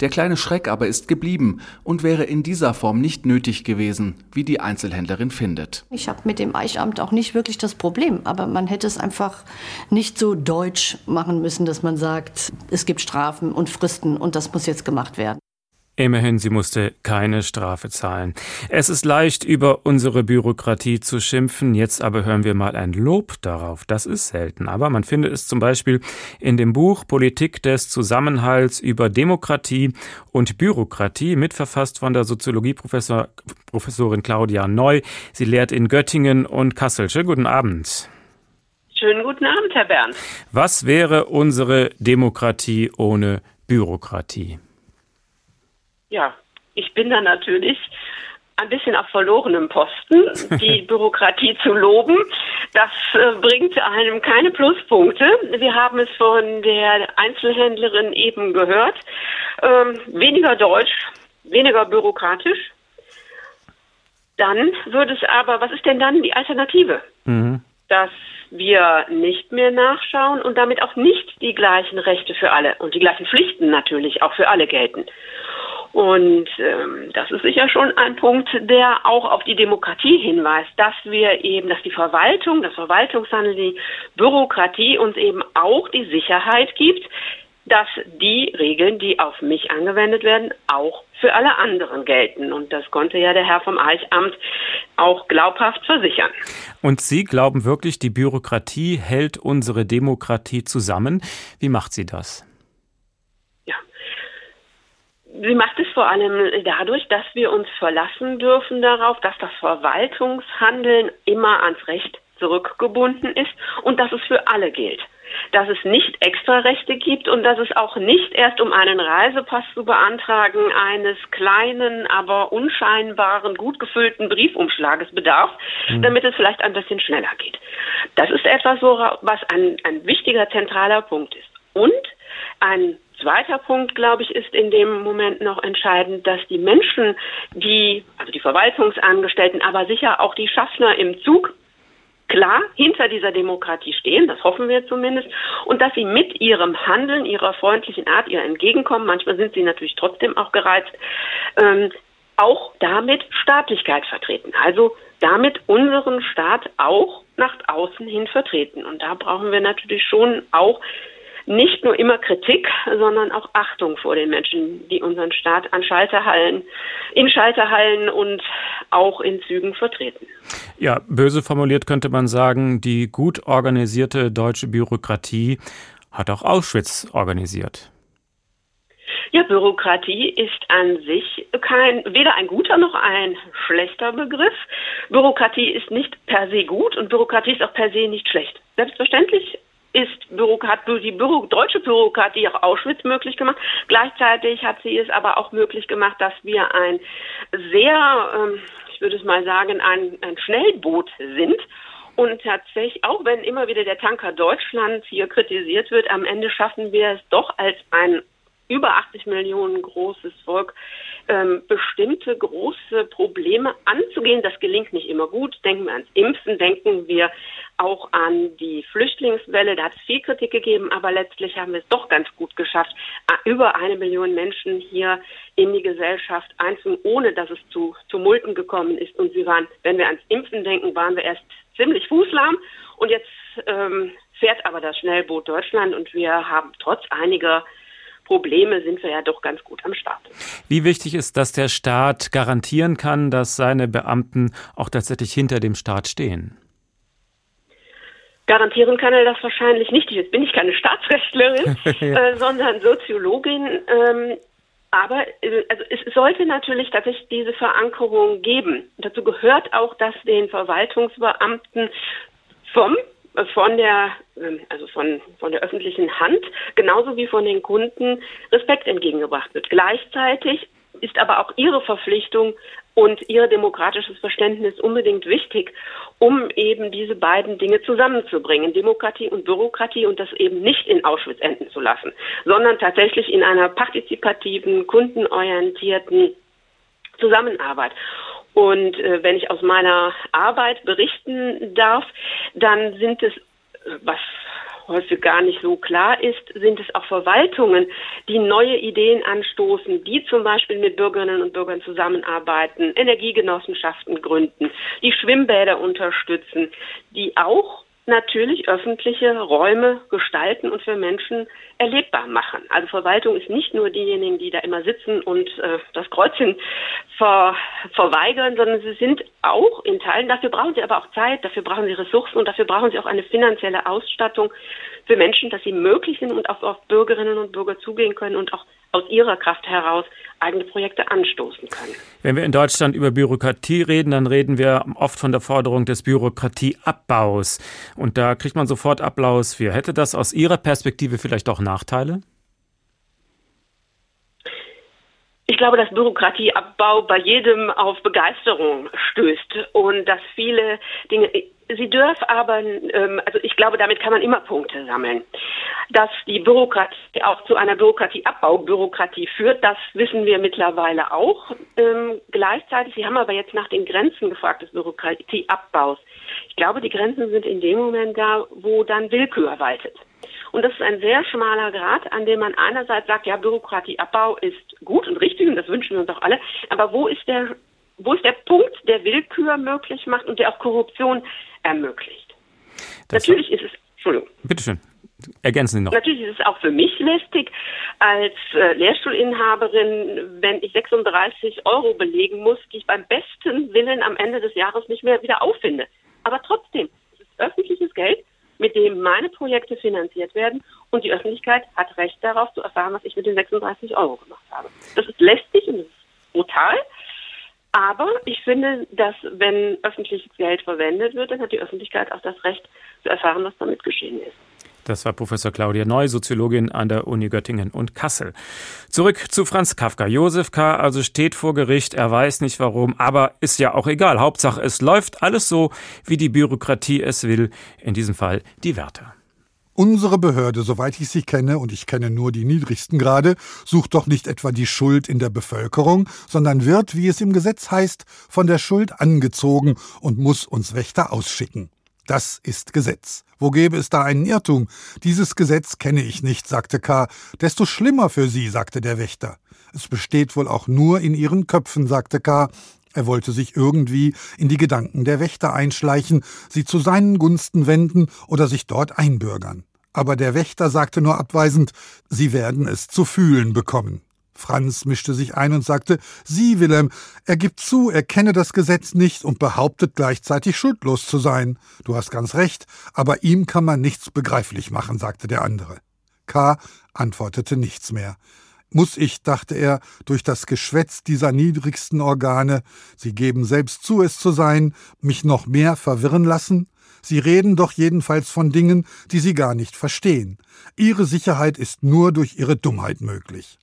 Der kleine Schreck aber ist geblieben und wäre in dieser Form nicht nötig gewesen, wie die Einzelhändlerin findet. Ich habe mit dem Eichamt auch nicht wirklich das Problem, aber man hätte es einfach nicht so deutsch machen müssen, dass man sagt, es gibt Strafen und Fristen und das muss jetzt gemacht werden. Immerhin, sie musste keine Strafe zahlen. Es ist leicht, über unsere Bürokratie zu schimpfen. Jetzt aber hören wir mal ein Lob darauf. Das ist selten. Aber man findet es zum Beispiel in dem Buch Politik des Zusammenhalts über Demokratie und Bürokratie, mitverfasst von der Soziologieprofessorin Claudia Neu. Sie lehrt in Göttingen und Kassel. Schönen guten Abend. Schönen guten Abend, Herr Bernd. Was wäre unsere Demokratie ohne Bürokratie? Ja, ich bin da natürlich ein bisschen auf verlorenem Posten, (laughs) die Bürokratie zu loben. Das äh, bringt einem keine Pluspunkte. Wir haben es von der Einzelhändlerin eben gehört. Ähm, weniger deutsch, weniger bürokratisch. Dann würde es aber, was ist denn dann die Alternative? Mhm. Dass wir nicht mehr nachschauen und damit auch nicht die gleichen Rechte für alle und die gleichen Pflichten natürlich auch für alle gelten. Und ähm, das ist sicher schon ein Punkt, der auch auf die Demokratie hinweist, dass wir eben, dass die Verwaltung, das Verwaltungshandel, die Bürokratie uns eben auch die Sicherheit gibt, dass die Regeln, die auf mich angewendet werden, auch für alle anderen gelten. Und das konnte ja der Herr vom Eichamt auch glaubhaft versichern. Und Sie glauben wirklich, die Bürokratie hält unsere Demokratie zusammen? Wie macht sie das? Sie macht es vor allem dadurch, dass wir uns verlassen dürfen darauf, dass das Verwaltungshandeln immer ans Recht zurückgebunden ist und dass es für alle gilt. Dass es nicht Extrarechte gibt und dass es auch nicht erst um einen Reisepass zu beantragen eines kleinen, aber unscheinbaren, gut gefüllten Briefumschlages bedarf, mhm. damit es vielleicht ein bisschen schneller geht. Das ist etwas, was ein, ein wichtiger, zentraler Punkt ist. Und ein zweiter Punkt, glaube ich, ist in dem Moment noch entscheidend, dass die Menschen, die, also die Verwaltungsangestellten, aber sicher auch die Schaffner im Zug, klar hinter dieser Demokratie stehen, das hoffen wir zumindest, und dass sie mit ihrem Handeln, ihrer freundlichen Art, ihr Entgegenkommen, manchmal sind sie natürlich trotzdem auch gereizt, ähm, auch damit Staatlichkeit vertreten. Also damit unseren Staat auch nach außen hin vertreten. Und da brauchen wir natürlich schon auch nicht nur immer Kritik, sondern auch Achtung vor den Menschen, die unseren Staat an Schalterhallen, in Schalterhallen und auch in Zügen vertreten. Ja, böse formuliert könnte man sagen, die gut organisierte deutsche Bürokratie hat auch Auschwitz organisiert. Ja, Bürokratie ist an sich kein, weder ein guter noch ein schlechter Begriff. Bürokratie ist nicht per se gut und Bürokratie ist auch per se nicht schlecht. Selbstverständlich ist Bürokrat, die Büro, deutsche Bürokratie auch Auschwitz möglich gemacht. Gleichzeitig hat sie es aber auch möglich gemacht, dass wir ein sehr, ähm, ich würde es mal sagen, ein, ein Schnellboot sind. Und tatsächlich, auch wenn immer wieder der Tanker Deutschland hier kritisiert wird, am Ende schaffen wir es doch als ein über 80 Millionen großes Volk ähm, bestimmte große Probleme anzugehen. Das gelingt nicht immer gut. Denken wir ans Impfen, denken wir auch an die Flüchtlingswelle. Da hat es viel Kritik gegeben, aber letztlich haben wir es doch ganz gut geschafft, über eine Million Menschen hier in die Gesellschaft einzunehmen, ohne dass es zu Tumulten gekommen ist. Und wir waren, wenn wir ans Impfen denken, waren wir erst ziemlich fußlahm. Und jetzt ähm, fährt aber das Schnellboot Deutschland und wir haben trotz einiger Probleme sind wir ja doch ganz gut am Start. Wie wichtig ist, dass der Staat garantieren kann, dass seine Beamten auch tatsächlich hinter dem Staat stehen? Garantieren kann er das wahrscheinlich nicht. Jetzt bin ich keine Staatsrechtlerin, (laughs) ja. äh, sondern Soziologin. Ähm, aber äh, also es sollte natürlich tatsächlich diese Verankerung geben. Dazu gehört auch, dass den Verwaltungsbeamten vom von der, ähm, also von, von der öffentlichen Hand, genauso wie von den Kunden Respekt entgegengebracht wird. Gleichzeitig ist aber auch ihre Verpflichtung und ihr demokratisches Verständnis unbedingt wichtig, um eben diese beiden Dinge zusammenzubringen, Demokratie und Bürokratie und das eben nicht in Auschwitz enden zu lassen, sondern tatsächlich in einer partizipativen, kundenorientierten Zusammenarbeit. Und äh, wenn ich aus meiner Arbeit berichten darf, dann sind es, was häufig gar nicht so klar ist, sind es auch Verwaltungen, die neue Ideen anstoßen, die zum Beispiel mit Bürgerinnen und Bürgern zusammenarbeiten, Energiegenossenschaften gründen, die Schwimmbäder unterstützen, die auch natürlich öffentliche Räume gestalten und für Menschen erlebbar machen. Also Verwaltung ist nicht nur diejenigen, die da immer sitzen und äh, das Kreuzchen ver, verweigern, sondern sie sind auch in Teilen, dafür brauchen sie aber auch Zeit, dafür brauchen sie Ressourcen und dafür brauchen sie auch eine finanzielle Ausstattung für Menschen, dass sie möglich sind und auch auf Bürgerinnen und Bürger zugehen können und auch aus ihrer Kraft heraus eigene Projekte anstoßen können. Wenn wir in Deutschland über Bürokratie reden, dann reden wir oft von der Forderung des Bürokratieabbaus. Und da kriegt man sofort Applaus für. Hätte das aus Ihrer Perspektive vielleicht auch Nachteile? Ich glaube, dass Bürokratieabbau bei jedem auf Begeisterung stößt und dass viele Dinge Sie dürfen aber, ähm, also ich glaube, damit kann man immer Punkte sammeln. Dass die Bürokratie auch zu einer Bürokratieabbau, Bürokratie führt, das wissen wir mittlerweile auch. Ähm, gleichzeitig, Sie haben aber jetzt nach den Grenzen gefragt des Bürokratieabbaus. Ich glaube, die Grenzen sind in dem Moment da, wo dann Willkür waltet. Und das ist ein sehr schmaler Grad, an dem man einerseits sagt, ja, Bürokratieabbau ist gut und richtig und das wünschen wir uns auch alle. Aber wo ist der wo ist der Punkt, der Willkür möglich macht und der auch Korruption ermöglicht? Das Natürlich ist es, Entschuldigung. Bitte schön. Ergänzen Sie noch. Natürlich ist es auch für mich lästig als äh, Lehrstuhlinhaberin, wenn ich 36 Euro belegen muss, die ich beim besten Willen am Ende des Jahres nicht mehr wieder auffinde. Aber trotzdem, es ist öffentliches Geld, mit dem meine Projekte finanziert werden und die Öffentlichkeit hat Recht darauf zu erfahren, was ich mit den 36 Euro gemacht habe. Das ist lästig und das ist brutal, aber ich finde, dass wenn öffentliches Geld verwendet wird, dann hat die Öffentlichkeit auch das Recht zu erfahren, was damit geschehen ist. Das war Professor Claudia Neu, Soziologin an der Uni Göttingen und Kassel. Zurück zu Franz Kafka. Josef K. also steht vor Gericht, er weiß nicht warum, aber ist ja auch egal. Hauptsache, es läuft alles so, wie die Bürokratie es will. In diesem Fall die Wärter. Unsere Behörde, soweit ich sie kenne, und ich kenne nur die niedrigsten Grade, sucht doch nicht etwa die Schuld in der Bevölkerung, sondern wird, wie es im Gesetz heißt, von der Schuld angezogen und muss uns Wächter ausschicken. Das ist Gesetz. Wo gäbe es da einen Irrtum? Dieses Gesetz kenne ich nicht, sagte K. Desto schlimmer für Sie, sagte der Wächter. Es besteht wohl auch nur in Ihren Köpfen, sagte K. Er wollte sich irgendwie in die Gedanken der Wächter einschleichen, sie zu seinen Gunsten wenden oder sich dort einbürgern. Aber der Wächter sagte nur abweisend, Sie werden es zu fühlen bekommen. Franz mischte sich ein und sagte, Sie, Wilhelm, er gibt zu, er kenne das Gesetz nicht und behauptet gleichzeitig schuldlos zu sein. Du hast ganz recht, aber ihm kann man nichts begreiflich machen, sagte der andere. K. antwortete nichts mehr. Muss ich, dachte er, durch das Geschwätz dieser niedrigsten Organe, sie geben selbst zu, es zu sein, mich noch mehr verwirren lassen? Sie reden doch jedenfalls von Dingen, die Sie gar nicht verstehen. Ihre Sicherheit ist nur durch Ihre Dummheit möglich.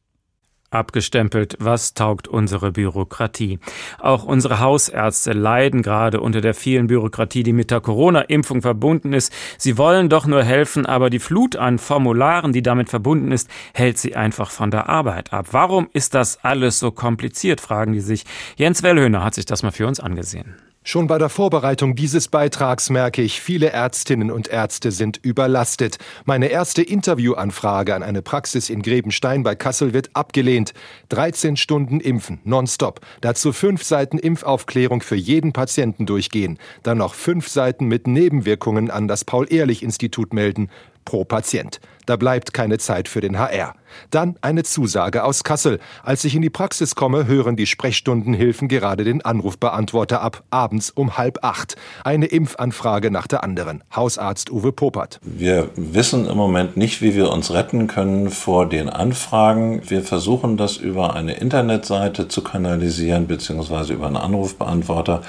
Abgestempelt, was taugt unsere Bürokratie? Auch unsere Hausärzte leiden gerade unter der vielen Bürokratie, die mit der Corona-Impfung verbunden ist. Sie wollen doch nur helfen, aber die Flut an Formularen, die damit verbunden ist, hält sie einfach von der Arbeit ab. Warum ist das alles so kompliziert, fragen die sich. Jens Wellhöhner hat sich das mal für uns angesehen. Schon bei der Vorbereitung dieses Beitrags merke ich, viele Ärztinnen und Ärzte sind überlastet. Meine erste Interviewanfrage an eine Praxis in Grebenstein bei Kassel wird abgelehnt. 13 Stunden impfen, nonstop. Dazu fünf Seiten Impfaufklärung für jeden Patienten durchgehen. Dann noch fünf Seiten mit Nebenwirkungen an das Paul-Ehrlich-Institut melden pro Patient. Da bleibt keine Zeit für den HR. Dann eine Zusage aus Kassel. Als ich in die Praxis komme, hören die Sprechstundenhilfen gerade den Anrufbeantworter ab, abends um halb acht. Eine Impfanfrage nach der anderen. Hausarzt Uwe Popert. Wir wissen im Moment nicht, wie wir uns retten können vor den Anfragen. Wir versuchen das über eine Internetseite zu kanalisieren, beziehungsweise über einen Anrufbeantworter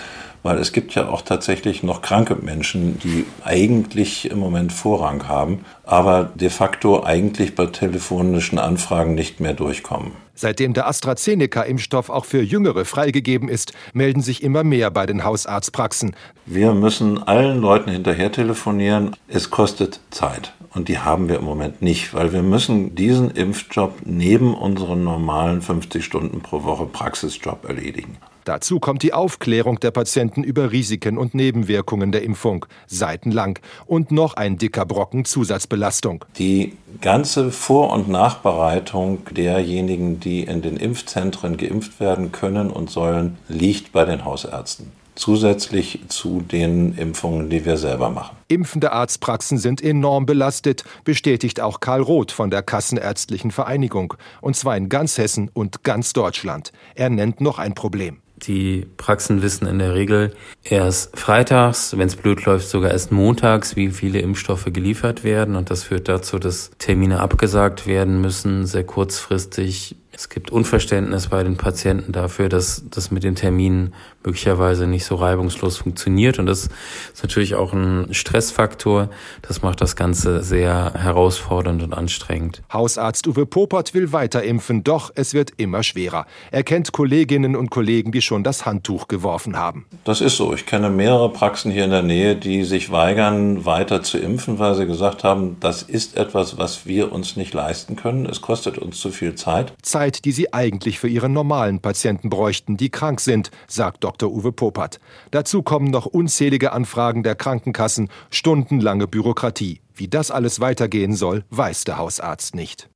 weil es gibt ja auch tatsächlich noch kranke Menschen, die eigentlich im Moment Vorrang haben, aber de facto eigentlich bei telefonischen Anfragen nicht mehr durchkommen. Seitdem der AstraZeneca-Impfstoff auch für Jüngere freigegeben ist, melden sich immer mehr bei den Hausarztpraxen. Wir müssen allen Leuten hinterher telefonieren. Es kostet Zeit. Und die haben wir im Moment nicht, weil wir müssen diesen Impfjob neben unseren normalen 50 Stunden pro Woche Praxisjob erledigen. Dazu kommt die Aufklärung der Patienten über Risiken und Nebenwirkungen der Impfung, seitenlang, und noch ein dicker Brocken Zusatzbelastung. Die ganze Vor- und Nachbereitung derjenigen, die in den Impfzentren geimpft werden können und sollen, liegt bei den Hausärzten zusätzlich zu den Impfungen, die wir selber machen. Impfende Arztpraxen sind enorm belastet, bestätigt auch Karl Roth von der Kassenärztlichen Vereinigung, und zwar in ganz Hessen und ganz Deutschland. Er nennt noch ein Problem. Die Praxen wissen in der Regel erst freitags, wenn es blöd läuft, sogar erst montags, wie viele Impfstoffe geliefert werden. Und das führt dazu, dass Termine abgesagt werden müssen, sehr kurzfristig es gibt Unverständnis bei den Patienten dafür, dass das mit den Terminen möglicherweise nicht so reibungslos funktioniert. Und das ist natürlich auch ein Stressfaktor. Das macht das Ganze sehr herausfordernd und anstrengend. Hausarzt Uwe Popert will weiter impfen, doch es wird immer schwerer. Er kennt Kolleginnen und Kollegen, die schon das Handtuch geworfen haben. Das ist so. Ich kenne mehrere Praxen hier in der Nähe, die sich weigern, weiter zu impfen, weil sie gesagt haben, das ist etwas, was wir uns nicht leisten können. Es kostet uns zu viel Zeit. Zeit Zeit, die sie eigentlich für ihre normalen Patienten bräuchten, die krank sind, sagt Dr. Uwe Popert. Dazu kommen noch unzählige Anfragen der Krankenkassen, stundenlange Bürokratie. Wie das alles weitergehen soll, weiß der Hausarzt nicht.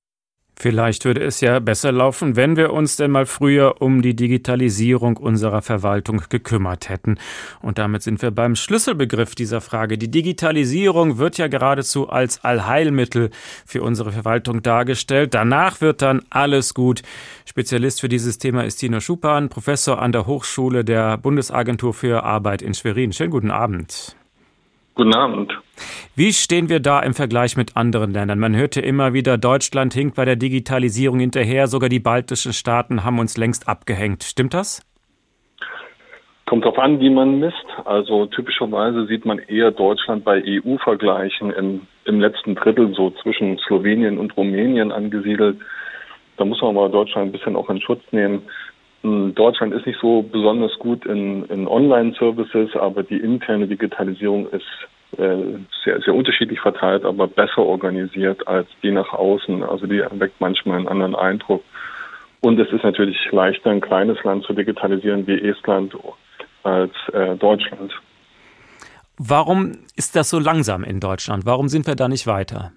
Vielleicht würde es ja besser laufen, wenn wir uns denn mal früher um die Digitalisierung unserer Verwaltung gekümmert hätten. Und damit sind wir beim Schlüsselbegriff dieser Frage. Die Digitalisierung wird ja geradezu als Allheilmittel für unsere Verwaltung dargestellt. Danach wird dann alles gut. Spezialist für dieses Thema ist Tino Schupan, Professor an der Hochschule der Bundesagentur für Arbeit in Schwerin. Schönen guten Abend. Guten Abend. Wie stehen wir da im Vergleich mit anderen Ländern? Man hörte immer wieder, Deutschland hinkt bei der Digitalisierung hinterher, sogar die baltischen Staaten haben uns längst abgehängt. Stimmt das? Kommt darauf an, wie man misst. Also typischerweise sieht man eher Deutschland bei EU-Vergleichen im letzten Drittel, so zwischen Slowenien und Rumänien angesiedelt. Da muss man aber Deutschland ein bisschen auch in Schutz nehmen. Hm, Deutschland ist nicht so besonders gut in, in Online-Services, aber die interne Digitalisierung ist äh, sehr, sehr unterschiedlich verteilt, aber besser organisiert als die nach außen. Also die erweckt manchmal einen anderen Eindruck. Und es ist natürlich leichter, ein kleines Land zu digitalisieren wie Estland als äh, Deutschland. Warum ist das so langsam in Deutschland? Warum sind wir da nicht weiter?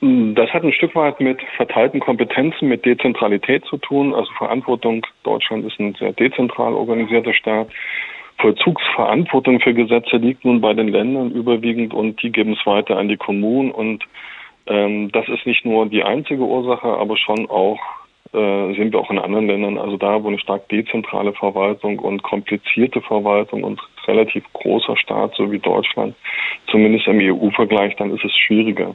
Das hat ein Stück weit mit verteilten Kompetenzen, mit Dezentralität zu tun, also Verantwortung. Deutschland ist ein sehr dezentral organisierter Staat. Vollzugsverantwortung für Gesetze liegt nun bei den Ländern überwiegend und die geben es weiter an die Kommunen. Und ähm, das ist nicht nur die einzige Ursache, aber schon auch äh, sehen wir auch in anderen Ländern, also da, wo eine stark dezentrale Verwaltung und komplizierte Verwaltung und relativ großer Staat, so wie Deutschland, zumindest im EU-Vergleich, dann ist es schwieriger.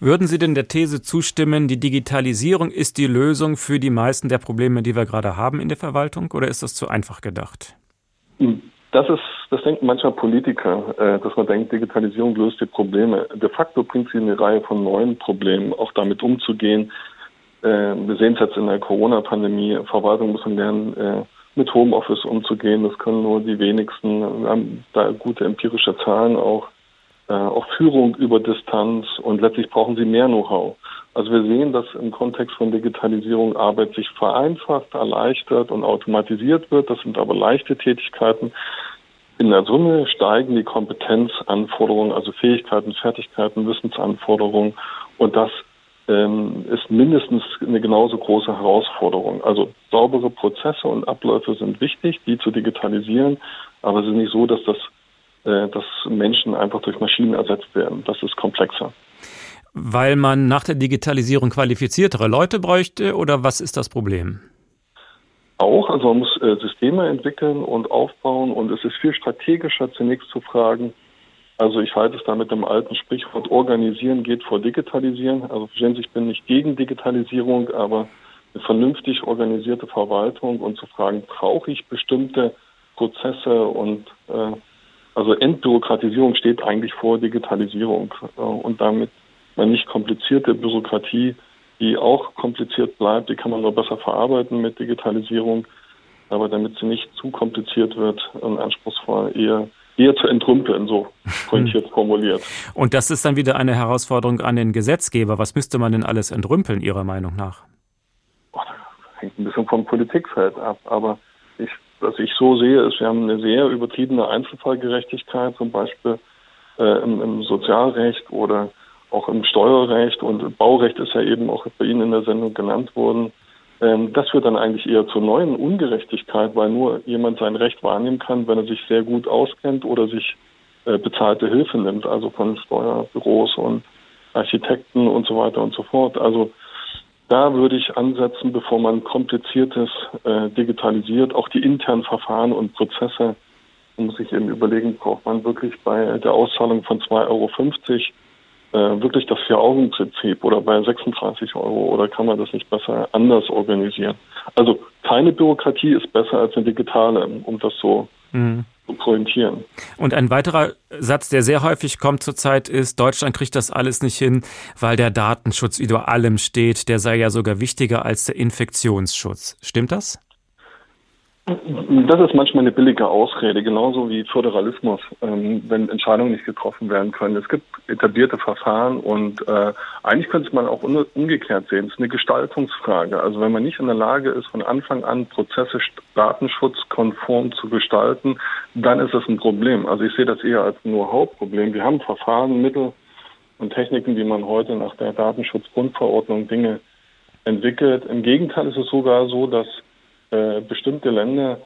Würden Sie denn der These zustimmen, die Digitalisierung ist die Lösung für die meisten der Probleme, die wir gerade haben in der Verwaltung, oder ist das zu einfach gedacht? Das ist, das denken manchmal Politiker, äh, dass man denkt, Digitalisierung löst die Probleme. De facto bringt sie eine Reihe von neuen Problemen, auch damit umzugehen. Äh, wir sehen es jetzt in der Corona-Pandemie. Verwaltung muss lernen, äh, mit Homeoffice umzugehen. Das können nur die wenigsten. Wir haben da gute empirische Zahlen auch. Äh, auch Führung über Distanz und letztlich brauchen sie mehr Know-how. Also wir sehen, dass im Kontext von Digitalisierung Arbeit sich vereinfacht, erleichtert und automatisiert wird. Das sind aber leichte Tätigkeiten. In der Summe steigen die Kompetenzanforderungen, also Fähigkeiten, Fertigkeiten, Wissensanforderungen und das ähm, ist mindestens eine genauso große Herausforderung. Also saubere Prozesse und Abläufe sind wichtig, die zu digitalisieren, aber es ist nicht so, dass das dass Menschen einfach durch Maschinen ersetzt werden. Das ist komplexer. Weil man nach der Digitalisierung qualifiziertere Leute bräuchte oder was ist das Problem? Auch, also man muss äh, Systeme entwickeln und aufbauen und es ist viel strategischer zunächst zu fragen, also ich halte es da mit dem alten Sprichwort, organisieren geht vor digitalisieren. Also verstehen Sie, ich bin nicht gegen Digitalisierung, aber eine vernünftig organisierte Verwaltung und zu fragen, brauche ich bestimmte Prozesse und äh, also Entbürokratisierung steht eigentlich vor Digitalisierung äh, und damit man nicht komplizierte Bürokratie, die auch kompliziert bleibt, die kann man nur besser verarbeiten mit Digitalisierung, aber damit sie nicht zu kompliziert wird und anspruchsvoll, eher eher zu entrümpeln, so (laughs) pointiert formuliert. Und das ist dann wieder eine Herausforderung an den Gesetzgeber. Was müsste man denn alles entrümpeln, Ihrer Meinung nach? Oh, das hängt ein bisschen vom Politikfeld ab, aber ich was ich so sehe, ist, wir haben eine sehr übertriebene Einzelfallgerechtigkeit, zum Beispiel äh, im, im, Sozialrecht oder auch im Steuerrecht und Baurecht ist ja eben auch bei Ihnen in der Sendung genannt worden. Ähm, das führt dann eigentlich eher zur neuen Ungerechtigkeit, weil nur jemand sein Recht wahrnehmen kann, wenn er sich sehr gut auskennt oder sich äh, bezahlte Hilfe nimmt, also von Steuerbüros und Architekten und so weiter und so fort. Also da würde ich ansetzen, bevor man kompliziertes äh, digitalisiert, auch die internen Verfahren und Prozesse. Muss sich eben überlegen, braucht man wirklich bei der Auszahlung von 2,50 Euro äh, wirklich das Vier-Augen-Prinzip oder bei 36 Euro oder kann man das nicht besser anders organisieren? Also keine Bürokratie ist besser als eine digitale, um das so mhm pointieren. Und ein weiterer Satz, der sehr häufig kommt zurzeit, ist, Deutschland kriegt das alles nicht hin, weil der Datenschutz über allem steht. Der sei ja sogar wichtiger als der Infektionsschutz. Stimmt das? Das ist manchmal eine billige Ausrede, genauso wie Föderalismus, ähm, wenn Entscheidungen nicht getroffen werden können. Es gibt etablierte Verfahren und äh, eigentlich könnte man auch umgekehrt sehen. Es ist eine Gestaltungsfrage. Also wenn man nicht in der Lage ist, von Anfang an Prozesse datenschutzkonform zu gestalten, dann ist das ein Problem. Also ich sehe das eher als Know-how-Problem. Wir haben Verfahren, Mittel und Techniken, wie man heute nach der Datenschutzgrundverordnung Dinge entwickelt. Im Gegenteil ist es sogar so, dass äh, bestimmte Länder,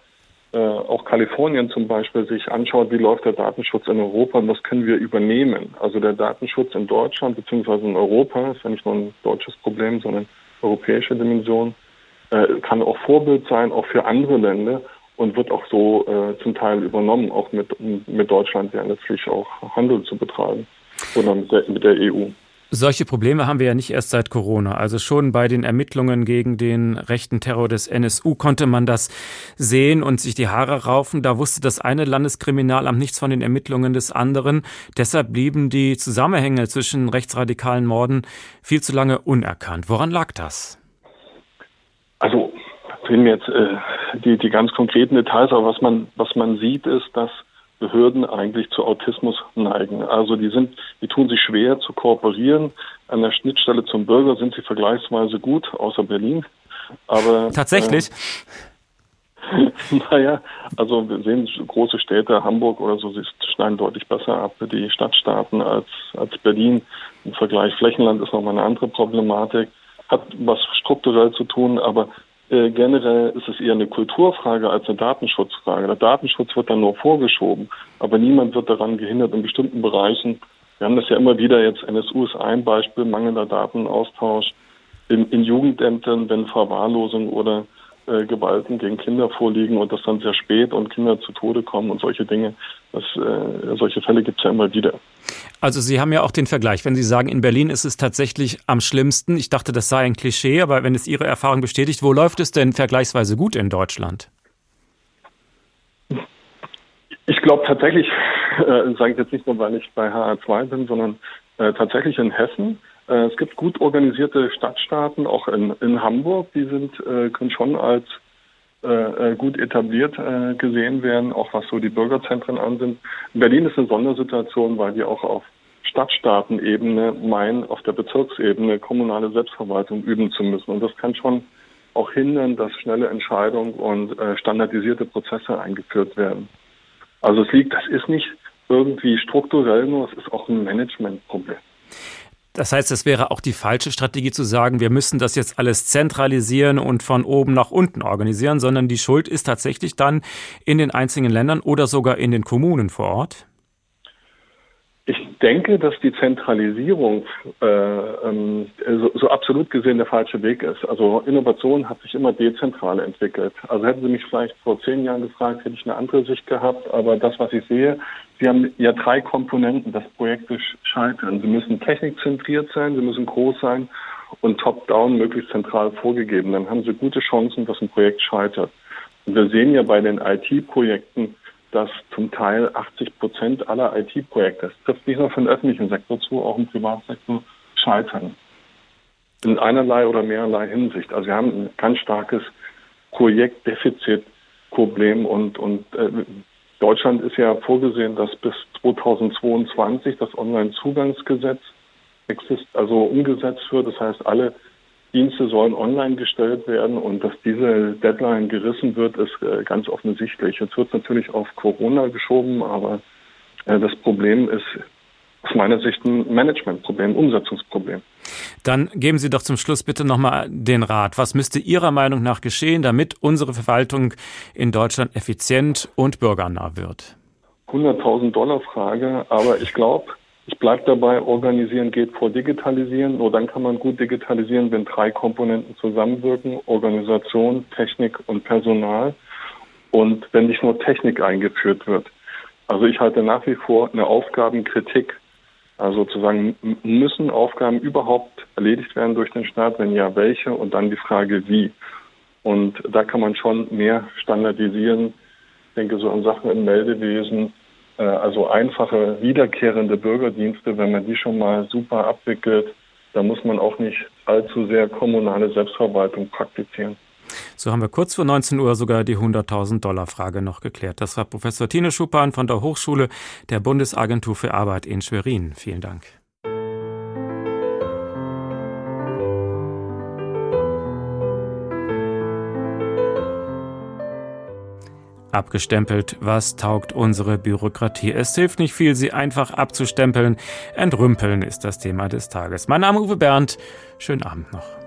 äh, auch Kalifornien zum Beispiel, sich anschaut, wie läuft der Datenschutz in Europa und was können wir übernehmen. Also der Datenschutz in Deutschland bzw. in Europa ist ja nicht nur ein deutsches Problem, sondern europäische Dimension, äh, kann auch Vorbild sein, auch für andere Länder und wird auch so äh, zum Teil übernommen, auch mit, mit Deutschland ja letztlich auch Handel zu betreiben oder mit der, mit der EU. Solche Probleme haben wir ja nicht erst seit Corona. Also schon bei den Ermittlungen gegen den rechten Terror des NSU konnte man das sehen und sich die Haare raufen. Da wusste das eine Landeskriminalamt nichts von den Ermittlungen des anderen. Deshalb blieben die Zusammenhänge zwischen rechtsradikalen Morden viel zu lange unerkannt. Woran lag das? Also, fehlen mir jetzt äh, die, die ganz konkreten Details, aber was man, was man sieht, ist, dass Behörden eigentlich zu Autismus neigen. Also die sind, die tun sich schwer zu kooperieren. An der Schnittstelle zum Bürger sind sie vergleichsweise gut, außer Berlin. Aber tatsächlich. Äh, (laughs) naja, also wir sehen große Städte, Hamburg oder so, sie schneiden deutlich besser ab, die Stadtstaaten als, als Berlin. Im Vergleich Flächenland ist nochmal eine andere Problematik. Hat was strukturell zu tun, aber äh, generell ist es eher eine Kulturfrage als eine Datenschutzfrage. Der Datenschutz wird dann nur vorgeschoben, aber niemand wird daran gehindert, in bestimmten Bereichen. Wir haben das ja immer wieder jetzt, NSU ist ein Beispiel, mangelnder Datenaustausch in, in Jugendämtern, wenn Verwahrlosung oder äh, Gewalten gegen Kinder vorliegen und das dann sehr spät und Kinder zu Tode kommen und solche Dinge. Das, äh, solche Fälle gibt es ja immer wieder. Also Sie haben ja auch den Vergleich, wenn Sie sagen, in Berlin ist es tatsächlich am schlimmsten. Ich dachte, das sei ein Klischee, aber wenn es Ihre Erfahrung bestätigt, wo läuft es denn vergleichsweise gut in Deutschland? Ich glaube tatsächlich, äh, sage ich jetzt nicht nur, weil ich bei HR2 bin, sondern äh, tatsächlich in Hessen. Äh, es gibt gut organisierte Stadtstaaten, auch in, in Hamburg, die sind, äh, können schon als äh, gut etabliert gesehen werden, auch was so die Bürgerzentren an sind. Berlin ist eine Sondersituation, weil wir auch auf Stadtstaatenebene meinen, auf der Bezirksebene kommunale Selbstverwaltung üben zu müssen. Und das kann schon auch hindern, dass schnelle Entscheidungen und standardisierte Prozesse eingeführt werden. Also es liegt, das ist nicht irgendwie strukturell nur, es ist auch ein Managementproblem. Das heißt, es wäre auch die falsche Strategie zu sagen, wir müssen das jetzt alles zentralisieren und von oben nach unten organisieren, sondern die Schuld ist tatsächlich dann in den einzelnen Ländern oder sogar in den Kommunen vor Ort? Ich denke, dass die Zentralisierung äh, ähm, so, so, absolut gesehen der falsche Weg ist. Also Innovation hat sich immer dezentral entwickelt. Also hätten Sie mich vielleicht vor zehn Jahren gefragt, hätte ich eine andere Sicht gehabt. Aber das, was ich sehe, Sie haben ja drei Komponenten, dass Projekte scheitern. Sie müssen technikzentriert sein, sie müssen groß sein und top-down möglichst zentral vorgegeben. Dann haben Sie gute Chancen, dass ein Projekt scheitert. Und wir sehen ja bei den IT-Projekten, dass zum Teil 80 Prozent aller IT-Projekte, das trifft nicht nur für den öffentlichen Sektor zu, auch im Privatsektor, scheitern. In einerlei oder mehrerlei Hinsicht. Also wir haben ein ganz starkes Projektdefizitproblem und, und äh, Deutschland ist ja vorgesehen, dass bis 2022 das Onlinezugangsgesetz exist also umgesetzt wird. Das heißt, alle Dienste sollen online gestellt werden und dass diese Deadline gerissen wird, ist äh, ganz offensichtlich. Jetzt wird es natürlich auf Corona geschoben, aber äh, das Problem ist aus meiner Sicht ein Managementproblem, Umsetzungsproblem. Dann geben Sie doch zum Schluss bitte nochmal den Rat. Was müsste Ihrer Meinung nach geschehen, damit unsere Verwaltung in Deutschland effizient und bürgernah wird? 100.000 Dollar Frage, aber ich glaube, ich bleibe dabei, organisieren geht vor digitalisieren. Nur dann kann man gut digitalisieren, wenn drei Komponenten zusammenwirken, Organisation, Technik und Personal. Und wenn nicht nur Technik eingeführt wird. Also ich halte nach wie vor eine Aufgabenkritik. Also sozusagen müssen Aufgaben überhaupt erledigt werden durch den Staat? Wenn ja, welche? Und dann die Frage, wie? Und da kann man schon mehr standardisieren. Ich denke so an Sachen im Meldewesen, also einfache, wiederkehrende Bürgerdienste, wenn man die schon mal super abwickelt, da muss man auch nicht allzu sehr kommunale Selbstverwaltung praktizieren. So haben wir kurz vor 19 Uhr sogar die 100.000 Dollar Frage noch geklärt. Das war Professor Tine Schuppan von der Hochschule der Bundesagentur für Arbeit in Schwerin. Vielen Dank. Abgestempelt, was taugt unsere Bürokratie? Es hilft nicht viel, sie einfach abzustempeln. Entrümpeln ist das Thema des Tages. Mein Name ist Uwe Bernd. Schönen Abend noch.